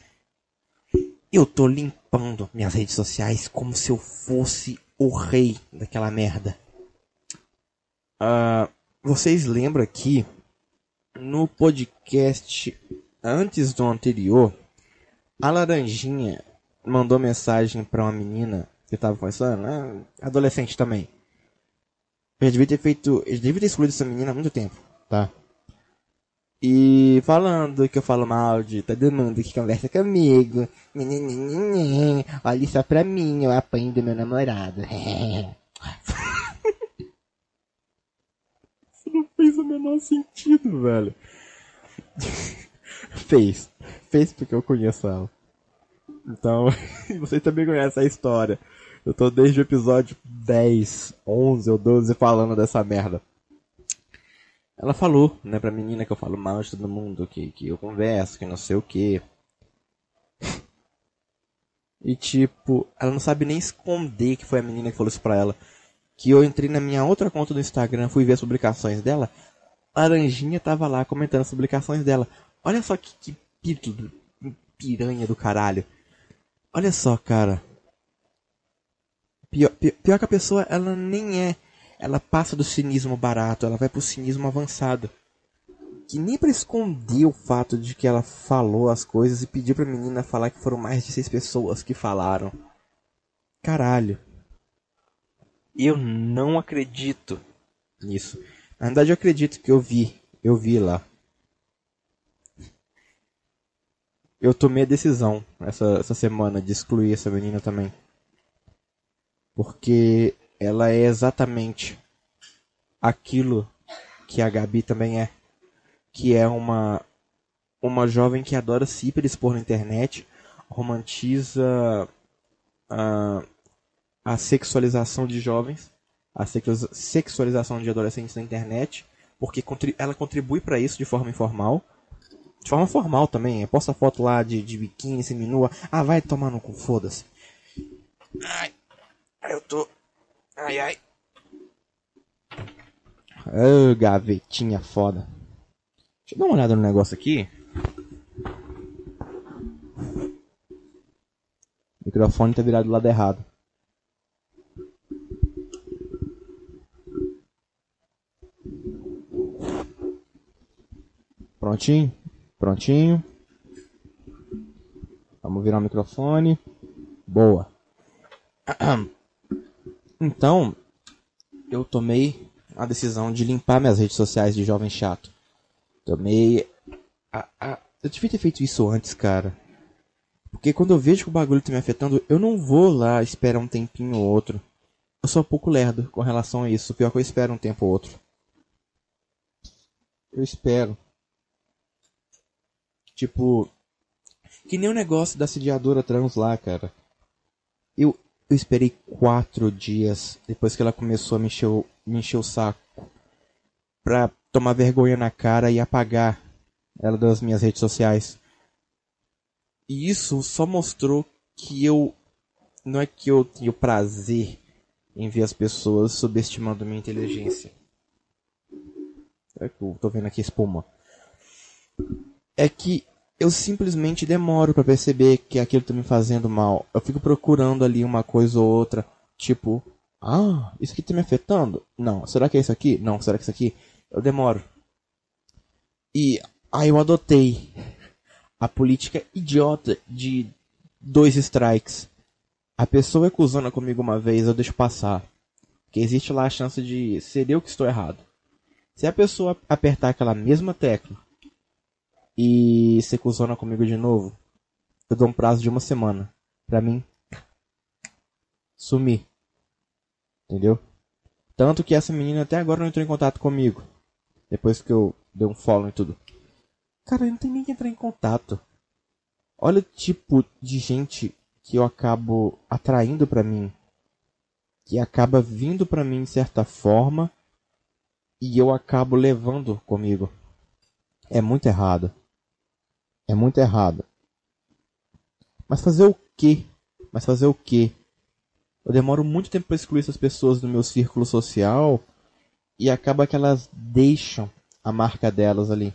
Eu tô limpando minhas redes sociais como se eu fosse o rei daquela merda. Uh, vocês lembram que no podcast antes do anterior, a Laranjinha mandou mensagem para uma menina que tava conversando, né? adolescente também. Eu devia ter feito, eu devia ter excluído essa menina há muito tempo, tá? E falando que eu falo mal de todo mundo que conversa comigo. Olha só pra mim, eu apanho do meu namorado. Isso não fez o menor sentido, velho. fez. Fez porque eu conheço ela. Então, vocês também conhecem a história. Eu tô desde o episódio 10, 11 ou 12 falando dessa merda. Ela falou, né, pra menina que eu falo mal de todo mundo, que, que eu converso, que não sei o que. E tipo, ela não sabe nem esconder que foi a menina que falou isso pra ela. Que eu entrei na minha outra conta do Instagram, fui ver as publicações dela. Laranjinha tava lá comentando as publicações dela. Olha só que, que pito, piranha do caralho. Olha só, cara. Pior, pior, pior que a pessoa, ela nem é ela passa do cinismo barato, ela vai pro cinismo avançado. Que nem para esconder o fato de que ela falou as coisas e pediu pra menina falar que foram mais de seis pessoas que falaram. Caralho. Eu não acredito nisso. Na verdade eu acredito que eu vi. Eu vi lá. Eu tomei a decisão essa, essa semana de excluir essa menina também. Porque ela é exatamente aquilo que a Gabi também é, que é uma uma jovem que adora se hiperexpor na internet, romantiza a, a sexualização de jovens, a sexualização de adolescentes na internet, porque ela contribui para isso de forma informal. De forma formal também, posta foto lá de, de biquíni, seminua. Ah, vai tomar no cu, foda-se. Ai, eu tô Ai, ai. Oh, gavetinha foda. Deixa eu dar uma olhada no negócio aqui. O microfone tá virado do lado errado. Prontinho? Prontinho. Vamos virar o microfone. Boa. Então, eu tomei a decisão de limpar minhas redes sociais de jovem chato. Tomei. A, a... Eu devia ter feito isso antes, cara. Porque quando eu vejo que o bagulho tá me afetando, eu não vou lá esperar um tempinho ou outro. Eu sou um pouco lerdo com relação a isso. Pior que eu espero um tempo ou outro. Eu espero. Tipo. Que nem o negócio da sediadora trans lá, cara. Eu, eu esperei quatro dias depois que ela começou a me encher, o, me encher o saco pra tomar vergonha na cara e apagar ela das minhas redes sociais. E isso só mostrou que eu. Não é que eu tenho prazer em ver as pessoas subestimando minha inteligência. É que eu tô vendo aqui espuma. É que eu simplesmente demoro para perceber que aquilo tá me fazendo mal. Eu fico procurando ali uma coisa ou outra, tipo, ah, isso aqui tá me afetando? Não. Será que é isso aqui? Não. Será que é isso aqui? Eu demoro. E aí eu adotei a política idiota de dois strikes. A pessoa é cuzona comigo uma vez, eu deixo passar. Porque existe lá a chance de ser eu que estou errado. Se a pessoa apertar aquela mesma tecla e se cuzona comigo de novo, eu dou um prazo de uma semana pra mim sumir. Entendeu? Tanto que essa menina até agora não entrou em contato comigo. Depois que eu dei um follow e tudo. Cara, não tem nem que entrar em contato. Olha o tipo de gente que eu acabo atraindo para mim. Que acaba vindo para mim de certa forma. E eu acabo levando comigo. É muito errado. É muito errado. Mas fazer o quê? Mas fazer o quê? Eu demoro muito tempo para excluir essas pessoas do meu círculo social e acaba que elas deixam a marca delas ali.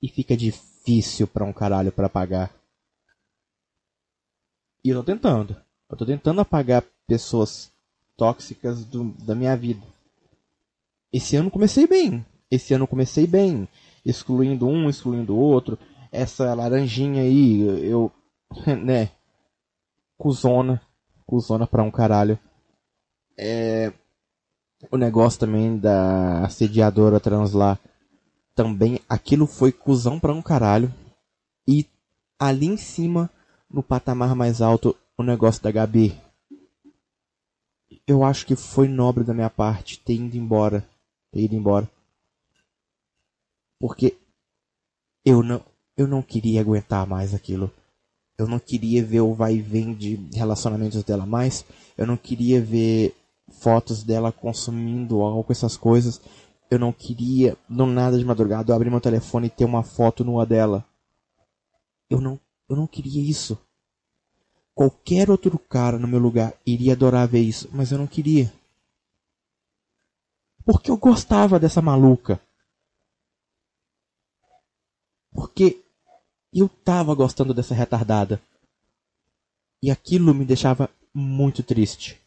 E fica difícil para um caralho para apagar. E eu tô tentando. Eu tô tentando apagar pessoas tóxicas do, da minha vida. Esse ano comecei bem. Esse ano comecei bem. Excluindo um, excluindo o outro. Essa laranjinha aí, eu. né? Cusona cuzona pra um caralho. É, o negócio também da assediadora trans lá. Também aquilo foi cuzão pra um caralho. E ali em cima, no patamar mais alto, o negócio da Gabi. Eu acho que foi nobre da minha parte ter ido embora. Ter ido embora. Porque eu não, eu não queria aguentar mais aquilo. Eu não queria ver o vai e vem de relacionamentos dela mais. Eu não queria ver fotos dela consumindo álcool, essas coisas. Eu não queria, do nada de madrugada, eu abrir meu telefone e ter uma foto nua dela. Eu não, eu não queria isso. Qualquer outro cara no meu lugar iria adorar ver isso, mas eu não queria. Porque eu gostava dessa maluca. Porque eu tava gostando dessa retardada. E aquilo me deixava muito triste.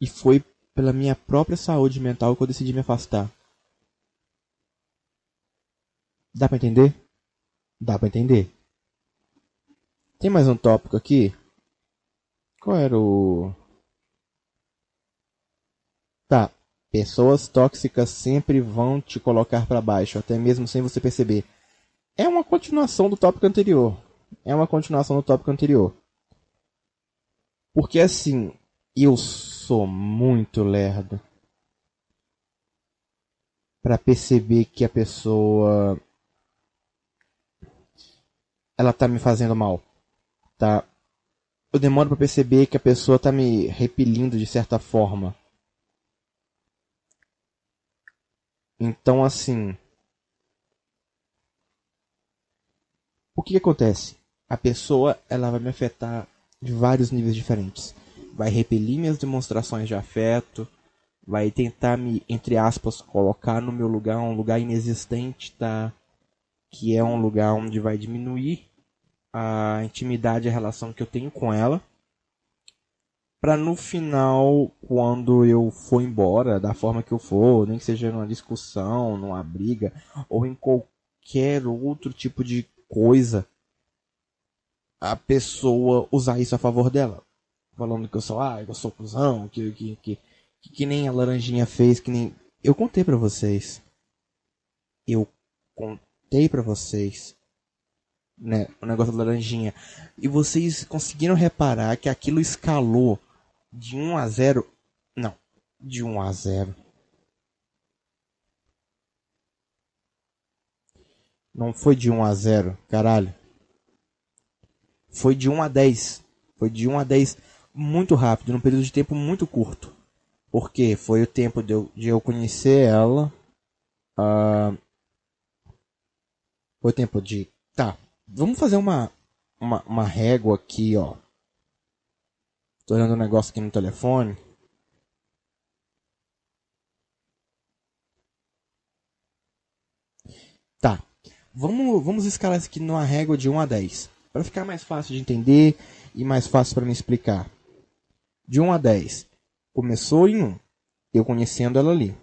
E foi pela minha própria saúde mental que eu decidi me afastar. Dá pra entender? Dá pra entender. Tem mais um tópico aqui? Qual era o. Tá. Pessoas tóxicas sempre vão te colocar para baixo, até mesmo sem você perceber é uma continuação do tópico anterior. É uma continuação do tópico anterior. Porque assim, eu sou muito lerdo para perceber que a pessoa ela tá me fazendo mal, tá? Eu demoro para perceber que a pessoa tá me repelindo de certa forma. Então assim, O que, que acontece? A pessoa ela vai me afetar de vários níveis diferentes. Vai repelir minhas demonstrações de afeto, vai tentar me, entre aspas, colocar no meu lugar, um lugar inexistente, tá? Que é um lugar onde vai diminuir a intimidade, a relação que eu tenho com ela. Pra no final, quando eu for embora, da forma que eu for, nem que seja numa discussão, numa briga, ou em qualquer outro tipo de coisa a pessoa usar isso a favor dela. Falando que eu sou, ah, eu sou cuzão, que, que, que, que, nem a laranjinha fez, que nem. Eu contei para vocês. Eu contei para vocês. Né, o negócio da laranjinha. E vocês conseguiram reparar que aquilo escalou de 1 a 0. Não, de 1 a 0 Não foi de 1 a 0, caralho. Foi de 1 a 10. Foi de 1 a 10 muito rápido, num período de tempo muito curto. Porque foi o tempo de eu, de eu conhecer ela. Uh, foi o tempo de. Tá, vamos fazer uma, uma, uma régua aqui, ó. Tô olhando um negócio aqui no telefone. Tá, Vamos, vamos escalar isso aqui numa régua de 1 a 10. Para ficar mais fácil de entender e mais fácil para me explicar. De 1 a 10. Começou em 1. Eu conhecendo ela ali.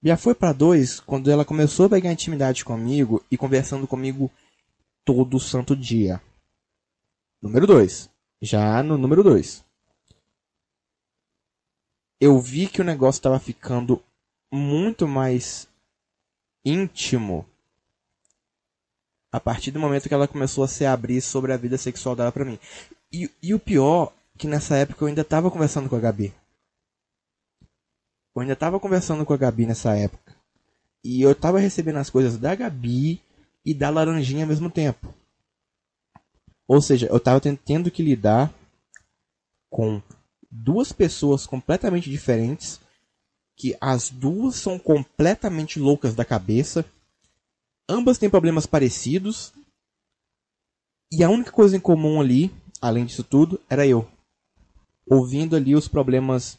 Já foi para 2 quando ela começou a pegar intimidade comigo e conversando comigo todo santo dia. Número 2. Já no número 2. Eu vi que o negócio estava ficando muito mais íntimo a partir do momento que ela começou a se abrir sobre a vida sexual dela para mim. E, e o pior que nessa época eu ainda estava conversando com a Gabi. Eu ainda estava conversando com a Gabi nessa época. E eu estava recebendo as coisas da Gabi e da Laranjinha ao mesmo tempo. Ou seja, eu estava tendo que lidar com duas pessoas completamente diferentes, que as duas são completamente loucas da cabeça, ambas têm problemas parecidos, e a única coisa em comum ali, além disso tudo, era eu. Ouvindo ali os problemas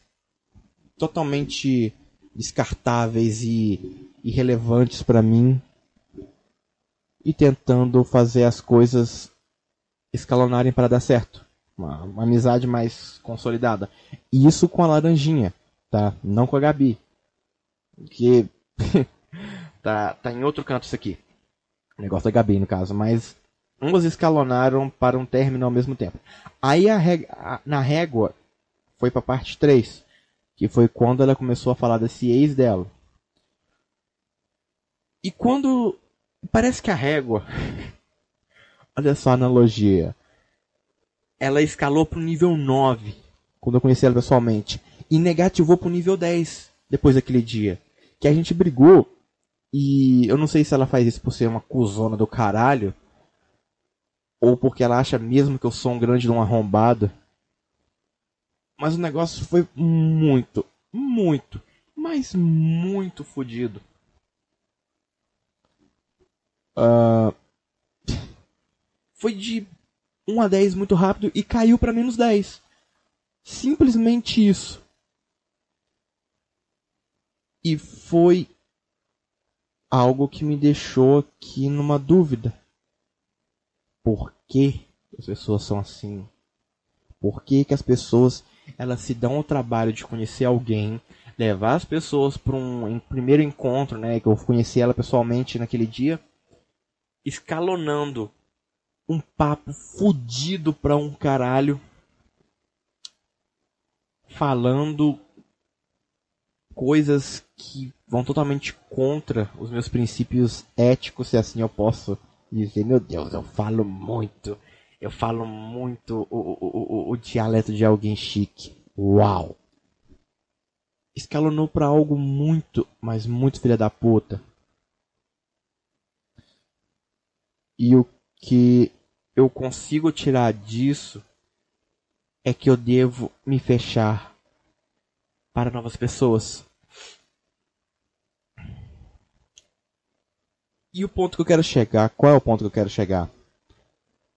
totalmente descartáveis e irrelevantes para mim e tentando fazer as coisas escalonarem para dar certo. Uma, uma, amizade mais consolidada. E isso com a Laranjinha, tá? Não com a Gabi. Que tá, tá em outro canto isso aqui. O negócio da Gabi, no caso. Mas ambos escalonaram para um término ao mesmo tempo. Aí a, reg a na régua foi para parte 3, que foi quando ela começou a falar desse ex dela. E quando parece que a régua Olha só a analogia. Ela escalou para o nível 9 quando eu conheci ela pessoalmente e negativou para o nível 10 depois daquele dia. Que a gente brigou e eu não sei se ela faz isso por ser uma cuzona do caralho ou porque ela acha mesmo que eu sou um grande um arrombado. Mas o negócio foi muito, muito, mas muito fodido. Uh, foi de 1 a 10 muito rápido e caiu para menos 10. Simplesmente isso. E foi algo que me deixou aqui numa dúvida. Por que as pessoas são assim? Por que, que as pessoas elas se dão o trabalho de conhecer alguém, levar as pessoas para um primeiro encontro, né, que eu conheci ela pessoalmente naquele dia, escalonando um papo fudido pra um caralho, falando coisas que vão totalmente contra os meus princípios éticos, se assim eu posso dizer. Meu Deus, eu falo muito. Eu falo muito o, o, o, o dialeto de alguém chique. Uau! Escalonou para algo muito, mas muito filha da puta. E o que eu consigo tirar disso é que eu devo me fechar para novas pessoas. E o ponto que eu quero chegar, qual é o ponto que eu quero chegar?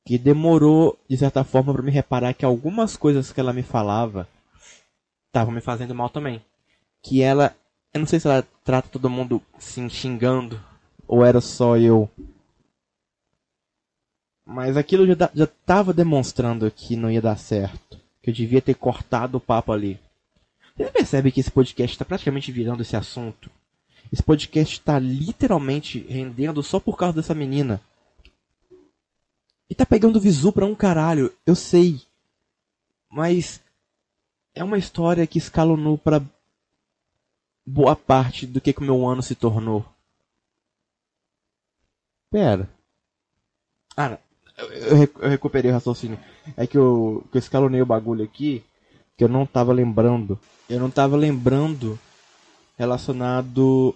Que demorou, de certa forma, para me reparar que algumas coisas que ela me falava estavam me fazendo mal também. Que ela, eu não sei se ela trata todo mundo se xingando, ou era só eu mas aquilo já, já tava demonstrando que não ia dar certo. Que eu devia ter cortado o papo ali. Você percebe que esse podcast está praticamente virando esse assunto? Esse podcast está literalmente rendendo só por causa dessa menina. E tá pegando visu pra um caralho, eu sei. Mas é uma história que escalonou para boa parte do que, que o meu ano se tornou. Pera. Ah, eu, eu recuperei o raciocínio. É que eu, que eu escalonei o bagulho aqui, que eu não tava lembrando. Eu não tava lembrando relacionado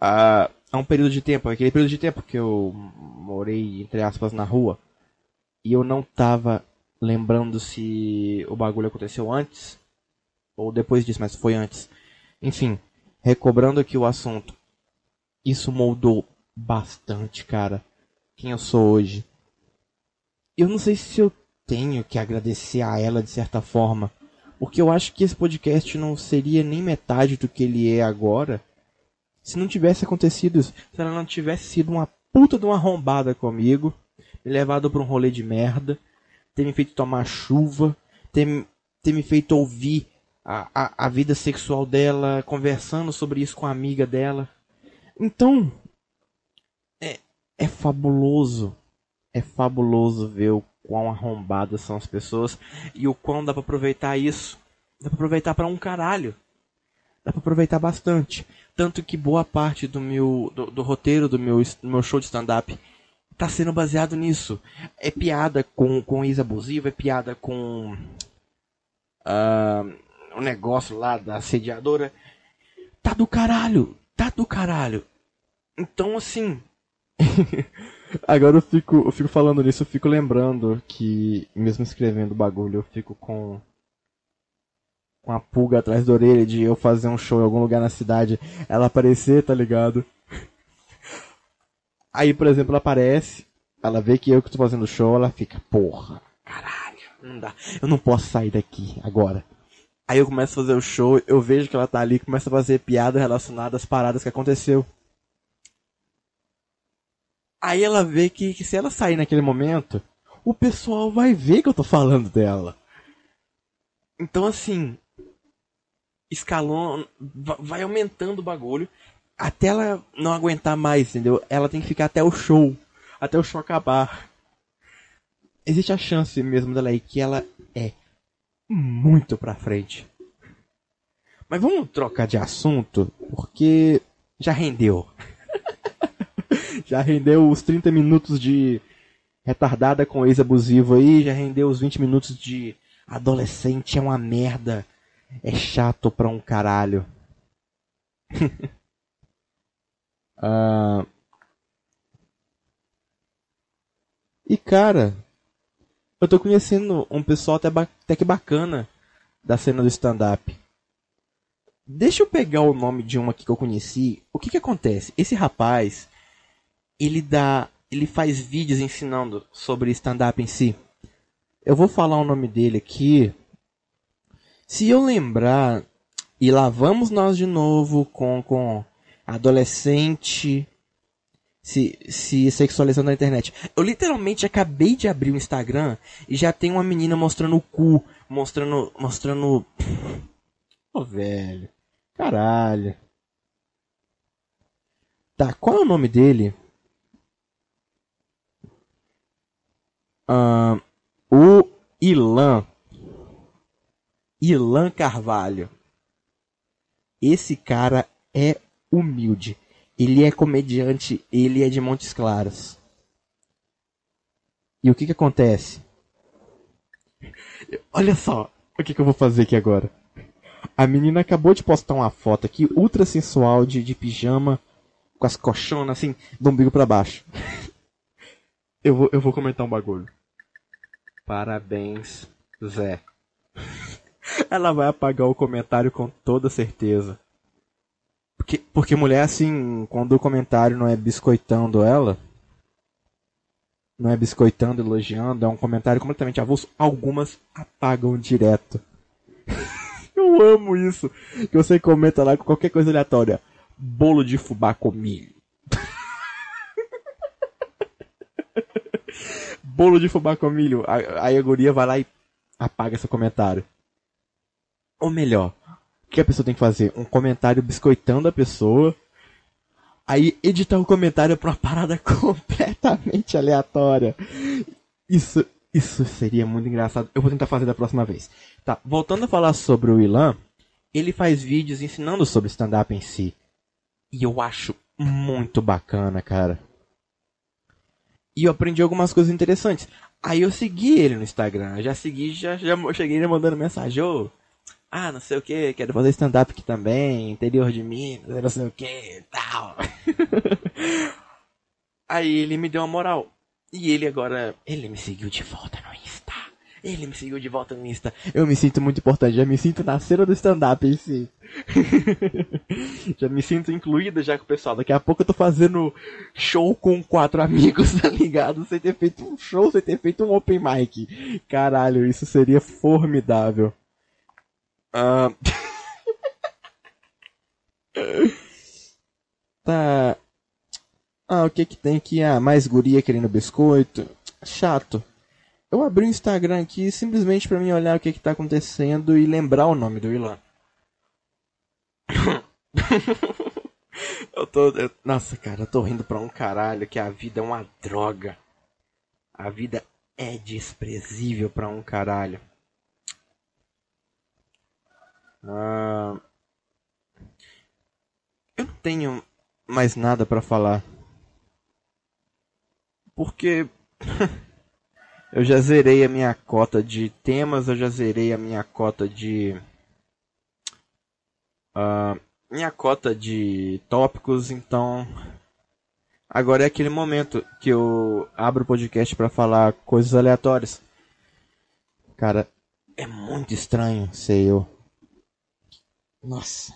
a, a um período de tempo. Aquele período de tempo que eu morei, entre aspas, na rua. E eu não tava lembrando se o bagulho aconteceu antes ou depois disso, mas foi antes. Enfim, recobrando aqui o assunto. Isso moldou bastante, cara, quem eu sou hoje eu não sei se eu tenho que agradecer a ela de certa forma, porque eu acho que esse podcast não seria nem metade do que ele é agora se não tivesse acontecido isso. Se ela não tivesse sido uma puta de uma arrombada comigo, me levado pra um rolê de merda, ter me feito tomar chuva, ter, ter me feito ouvir a, a, a vida sexual dela, conversando sobre isso com a amiga dela. Então, é, é fabuloso é fabuloso ver o quão arrombadas são as pessoas e o quão dá para aproveitar isso. Dá para aproveitar para um caralho. Dá para aproveitar bastante. Tanto que boa parte do meu do, do roteiro do meu, do meu show de stand-up tá sendo baseado nisso. É piada com, com ex abusivo, é piada com ah, o negócio lá da assediadora. Tá do caralho, tá do caralho. Então, assim. Agora eu fico, eu fico falando nisso, eu fico lembrando que, mesmo escrevendo o bagulho, eu fico com. com a pulga atrás da orelha de eu fazer um show em algum lugar na cidade, ela aparecer, tá ligado? Aí, por exemplo, ela aparece, ela vê que eu que tô fazendo show, ela fica, porra, caralho, não dá, eu não posso sair daqui agora. Aí eu começo a fazer o show, eu vejo que ela tá ali, começa a fazer piada relacionada às paradas que aconteceu. Aí ela vê que, que se ela sair naquele momento, o pessoal vai ver que eu tô falando dela. Então assim, escalão vai aumentando o bagulho até ela não aguentar mais, entendeu? Ela tem que ficar até o show, até o show acabar. Existe a chance mesmo dela aí que ela é muito pra frente. Mas vamos trocar de assunto, porque já rendeu. Já rendeu os 30 minutos de retardada com ex-abusivo aí, já rendeu os 20 minutos de adolescente é uma merda. É chato pra um caralho. uh... E cara, eu tô conhecendo um pessoal até, até que bacana da cena do stand-up. Deixa eu pegar o nome de uma que eu conheci. O que que acontece? Esse rapaz, ele dá, ele faz vídeos ensinando sobre stand-up em si. Eu vou falar o nome dele aqui. Se eu lembrar, e lá vamos nós de novo com com adolescente se, se sexualizando na internet. Eu literalmente acabei de abrir o Instagram e já tem uma menina mostrando o cu, mostrando. mostrando. Oh, velho. Caralho. Tá, qual é o nome dele? Uh, o Ilan. Ilan Carvalho. Esse cara é humilde. Ele é comediante, ele é de Montes Claros. E o que que acontece? Olha só, o que que eu vou fazer aqui agora. A menina acabou de postar uma foto aqui, ultra sensual, de, de pijama, com as coxonas assim, do umbigo pra baixo. eu, vou, eu vou comentar um bagulho. Parabéns, Zé. Ela vai apagar o comentário com toda certeza. Porque, porque mulher, assim, quando o comentário não é biscoitando ela, não é biscoitando, elogiando, é um comentário completamente avulso, algumas apagam direto. Eu amo isso. Que você comenta lá com qualquer coisa aleatória. Bolo de fubá com milho. Bolo de fubá com milho. Aí a guria vai lá e apaga seu comentário. Ou melhor, o que a pessoa tem que fazer? Um comentário biscoitando a pessoa. Aí editar o comentário pra uma parada completamente aleatória. Isso, isso seria muito engraçado. Eu vou tentar fazer da próxima vez. Tá, voltando a falar sobre o Ilan, ele faz vídeos ensinando sobre stand-up em si. E eu acho muito bacana, cara. E eu aprendi algumas coisas interessantes. Aí eu segui ele no Instagram. Já segui, já, já cheguei ele mandando mensagem. Ô, ah, não sei o que, quero fazer stand-up aqui também, interior de Minas, não sei o que, tal. Aí ele me deu uma moral. E ele agora, ele me seguiu de volta no Insta. Ele me seguiu de volta no Insta. Eu me sinto muito importante, já me sinto na cena do stand-up em si. já me sinto incluída já com o pessoal. Daqui a pouco eu tô fazendo show com quatro amigos, tá ligado? Sem ter feito um show, sem ter feito um open mic. Caralho, isso seria formidável. Uh... tá. Ah, o que que tem aqui? Ah, mais guria querendo biscoito. Chato. Eu abri o Instagram aqui simplesmente para mim olhar o que que tá acontecendo e lembrar o nome do Ilan. eu tô. Eu, nossa, cara, eu tô rindo pra um caralho que a vida é uma droga. A vida é desprezível pra um caralho. Ah, eu não tenho mais nada para falar. Porque Eu já zerei a minha cota de temas, eu já zerei a minha cota de. Uh, minha cota de tópicos, então. Agora é aquele momento que eu abro o podcast para falar coisas aleatórias. Cara, é muito estranho ser eu. Nossa.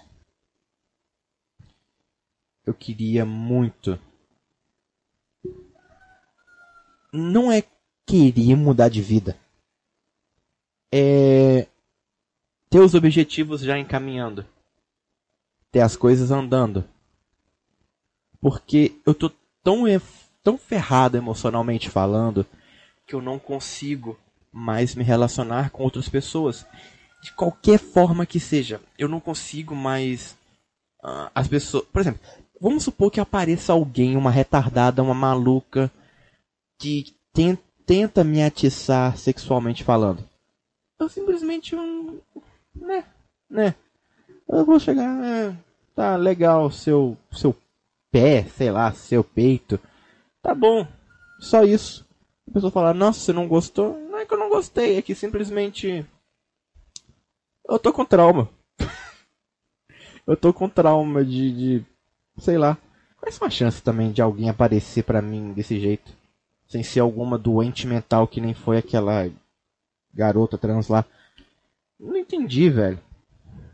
Eu queria muito. Não é querer mudar de vida. É ter os objetivos já encaminhando. Ter as coisas andando. Porque eu tô tão, tão ferrado emocionalmente falando que eu não consigo mais me relacionar com outras pessoas. De qualquer forma que seja. Eu não consigo mais. Uh, as pessoas. Por exemplo, vamos supor que apareça alguém, uma retardada, uma maluca, que tem, tenta me atiçar sexualmente falando. Eu simplesmente. Um, né? Né? Eu vou chegar. É, tá legal, seu, seu pé, sei lá, seu peito. Tá bom. Só isso. A pessoa fala, nossa, você não gostou? Não é que eu não gostei, é que simplesmente. Eu tô com trauma. eu tô com trauma de, de. Sei lá. Qual é a chance também de alguém aparecer pra mim desse jeito? Sem ser alguma doente mental que nem foi aquela garota trans lá. Não entendi, velho.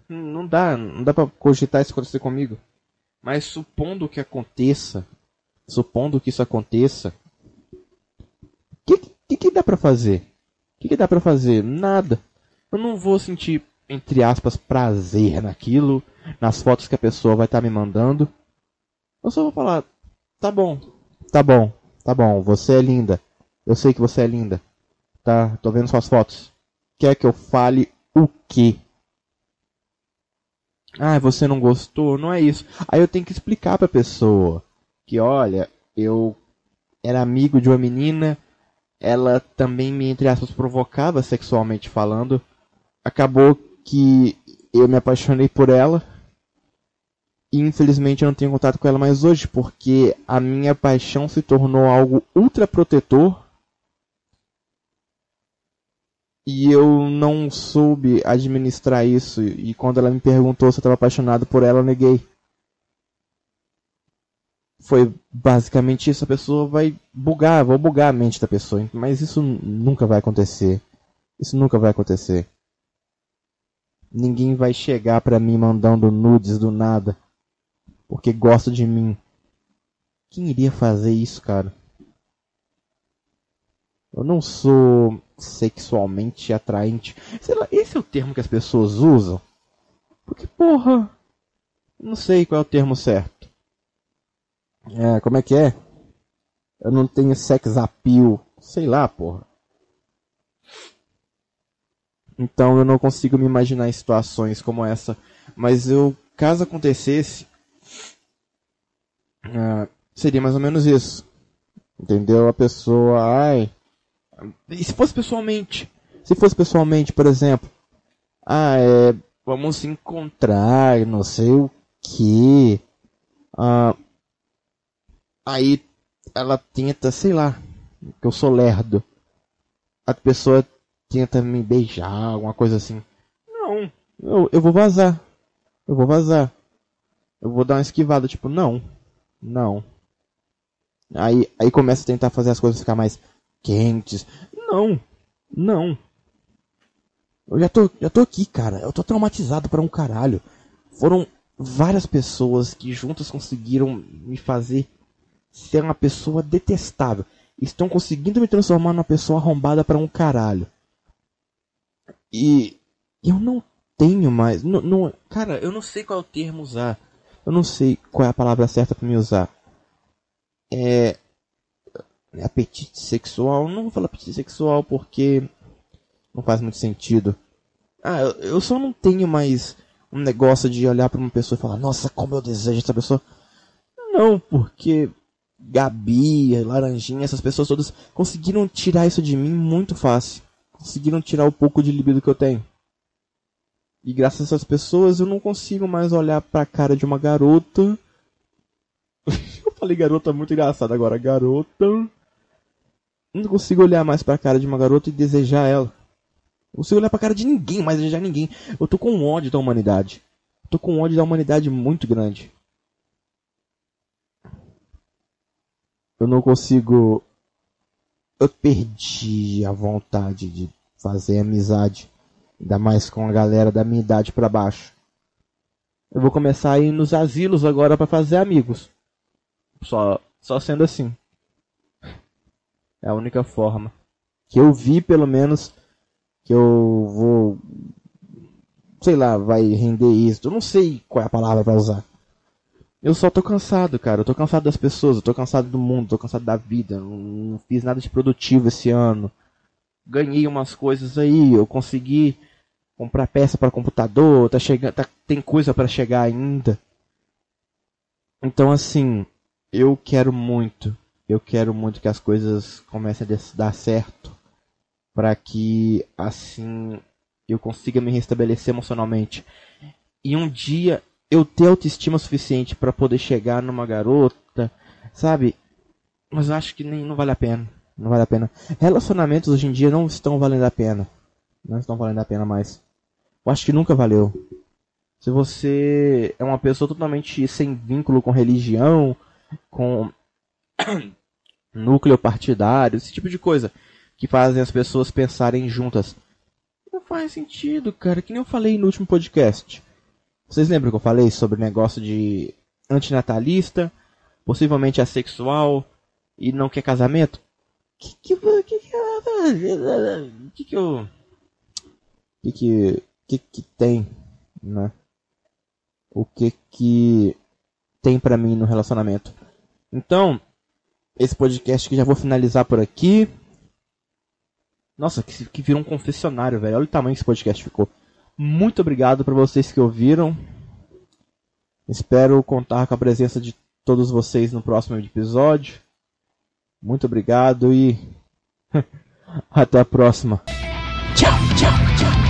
Não dá, não dá pra cogitar isso acontecer comigo. Mas supondo que aconteça, supondo que isso aconteça, o que, que, que, dá para fazer? O que, que dá para fazer? Nada. Eu não vou sentir, entre aspas, prazer naquilo, nas fotos que a pessoa vai estar tá me mandando. Eu só vou falar, tá bom, tá bom, tá bom, você é linda. Eu sei que você é linda. Tá, tô vendo suas fotos. Quer que eu fale o quê? Ah, você não gostou? Não é isso. Aí eu tenho que explicar pra pessoa que, olha, eu era amigo de uma menina ela também me, entre aspas, provocava sexualmente falando. Acabou que eu me apaixonei por ela. E infelizmente eu não tenho contato com ela mais hoje, porque a minha paixão se tornou algo ultra protetor. E eu não soube administrar isso. E quando ela me perguntou se eu estava apaixonado por ela, eu neguei foi basicamente isso. A pessoa vai bugar, vou bugar a mente da pessoa. Mas isso nunca vai acontecer. Isso nunca vai acontecer. Ninguém vai chegar pra mim mandando nudes do nada. Porque gosta de mim. Quem iria fazer isso, cara? Eu não sou sexualmente atraente. Sei lá, esse é o termo que as pessoas usam. Porque, porra. Não sei qual é o termo certo. É, como é que é? Eu não tenho sex appeal. Sei lá, porra. Então eu não consigo me imaginar em situações como essa. Mas eu, caso acontecesse, uh, seria mais ou menos isso. Entendeu? A pessoa, ai. E se fosse pessoalmente? Se fosse pessoalmente, por exemplo, ah, é, vamos se encontrar, não sei o que. Uh, Aí ela tenta, sei lá, que eu sou lerdo. A pessoa tenta me beijar, alguma coisa assim. Não, eu, eu vou vazar. Eu vou vazar. Eu vou dar uma esquivada, tipo, não. Não. Aí, aí começa a tentar fazer as coisas ficar mais quentes. Não. Não. Eu já tô, já tô aqui, cara. Eu tô traumatizado para um caralho. Foram várias pessoas que juntas conseguiram me fazer ser uma pessoa detestável. Estão conseguindo me transformar numa pessoa arrombada para um caralho. E eu não tenho mais. Não, não, cara, eu não sei qual é o termo usar. Eu não sei qual é a palavra certa para me usar. É. Apetite sexual. Não vou falar apetite sexual porque. Não faz muito sentido. Ah, eu, só não tenho mais um negócio de olhar para uma pessoa e falar: Nossa, como eu desejo essa pessoa. Não, porque Gabi, Laranjinha, essas pessoas todas conseguiram tirar isso de mim muito fácil. Conseguiram tirar o pouco de libido que eu tenho. E graças a essas pessoas eu não consigo mais olhar pra cara de uma garota. eu falei garota muito engraçada agora, garota. Não consigo olhar mais pra cara de uma garota e desejar ela. Eu consigo olhar pra cara de ninguém, mais desejar ninguém. Eu tô com ódio da humanidade. Eu tô com ódio da humanidade muito grande. Eu não consigo. Eu perdi a vontade de fazer amizade. Ainda mais com a galera da minha idade pra baixo. Eu vou começar a ir nos asilos agora para fazer amigos. Só, só sendo assim. É a única forma. Que eu vi, pelo menos, que eu vou. Sei lá, vai render isso. Eu não sei qual é a palavra para usar. Eu só tô cansado, cara. Eu tô cansado das pessoas, eu tô cansado do mundo, tô cansado da vida. Não fiz nada de produtivo esse ano. Ganhei umas coisas aí, eu consegui comprar peça para computador, tá chegando, tá, tem coisa para chegar ainda. Então assim, eu quero muito, eu quero muito que as coisas comecem a dar certo, para que assim eu consiga me restabelecer emocionalmente. E um dia eu ter autoestima suficiente para poder chegar numa garota, sabe? Mas eu acho que nem não vale a pena. Não vale a pena. Relacionamentos hoje em dia não estão valendo a pena. Não estão valendo a pena mais. Eu acho que nunca valeu. Se você é uma pessoa totalmente sem vínculo com religião, com núcleo partidário, esse tipo de coisa que fazem as pessoas pensarem juntas. Não faz sentido, cara, que nem eu falei no último podcast. Vocês lembram que eu falei sobre negócio de antinatalista, possivelmente assexual e não quer casamento? Que que que que, que, que eu que que que que tem, né? O que que tem para mim no relacionamento. Então, esse podcast que já vou finalizar por aqui. Nossa, que, que virou um confessionário, velho. Olha o tamanho que esse podcast ficou. Muito obrigado para vocês que ouviram. Espero contar com a presença de todos vocês no próximo episódio. Muito obrigado e até a próxima. Tchau, tchau, tchau.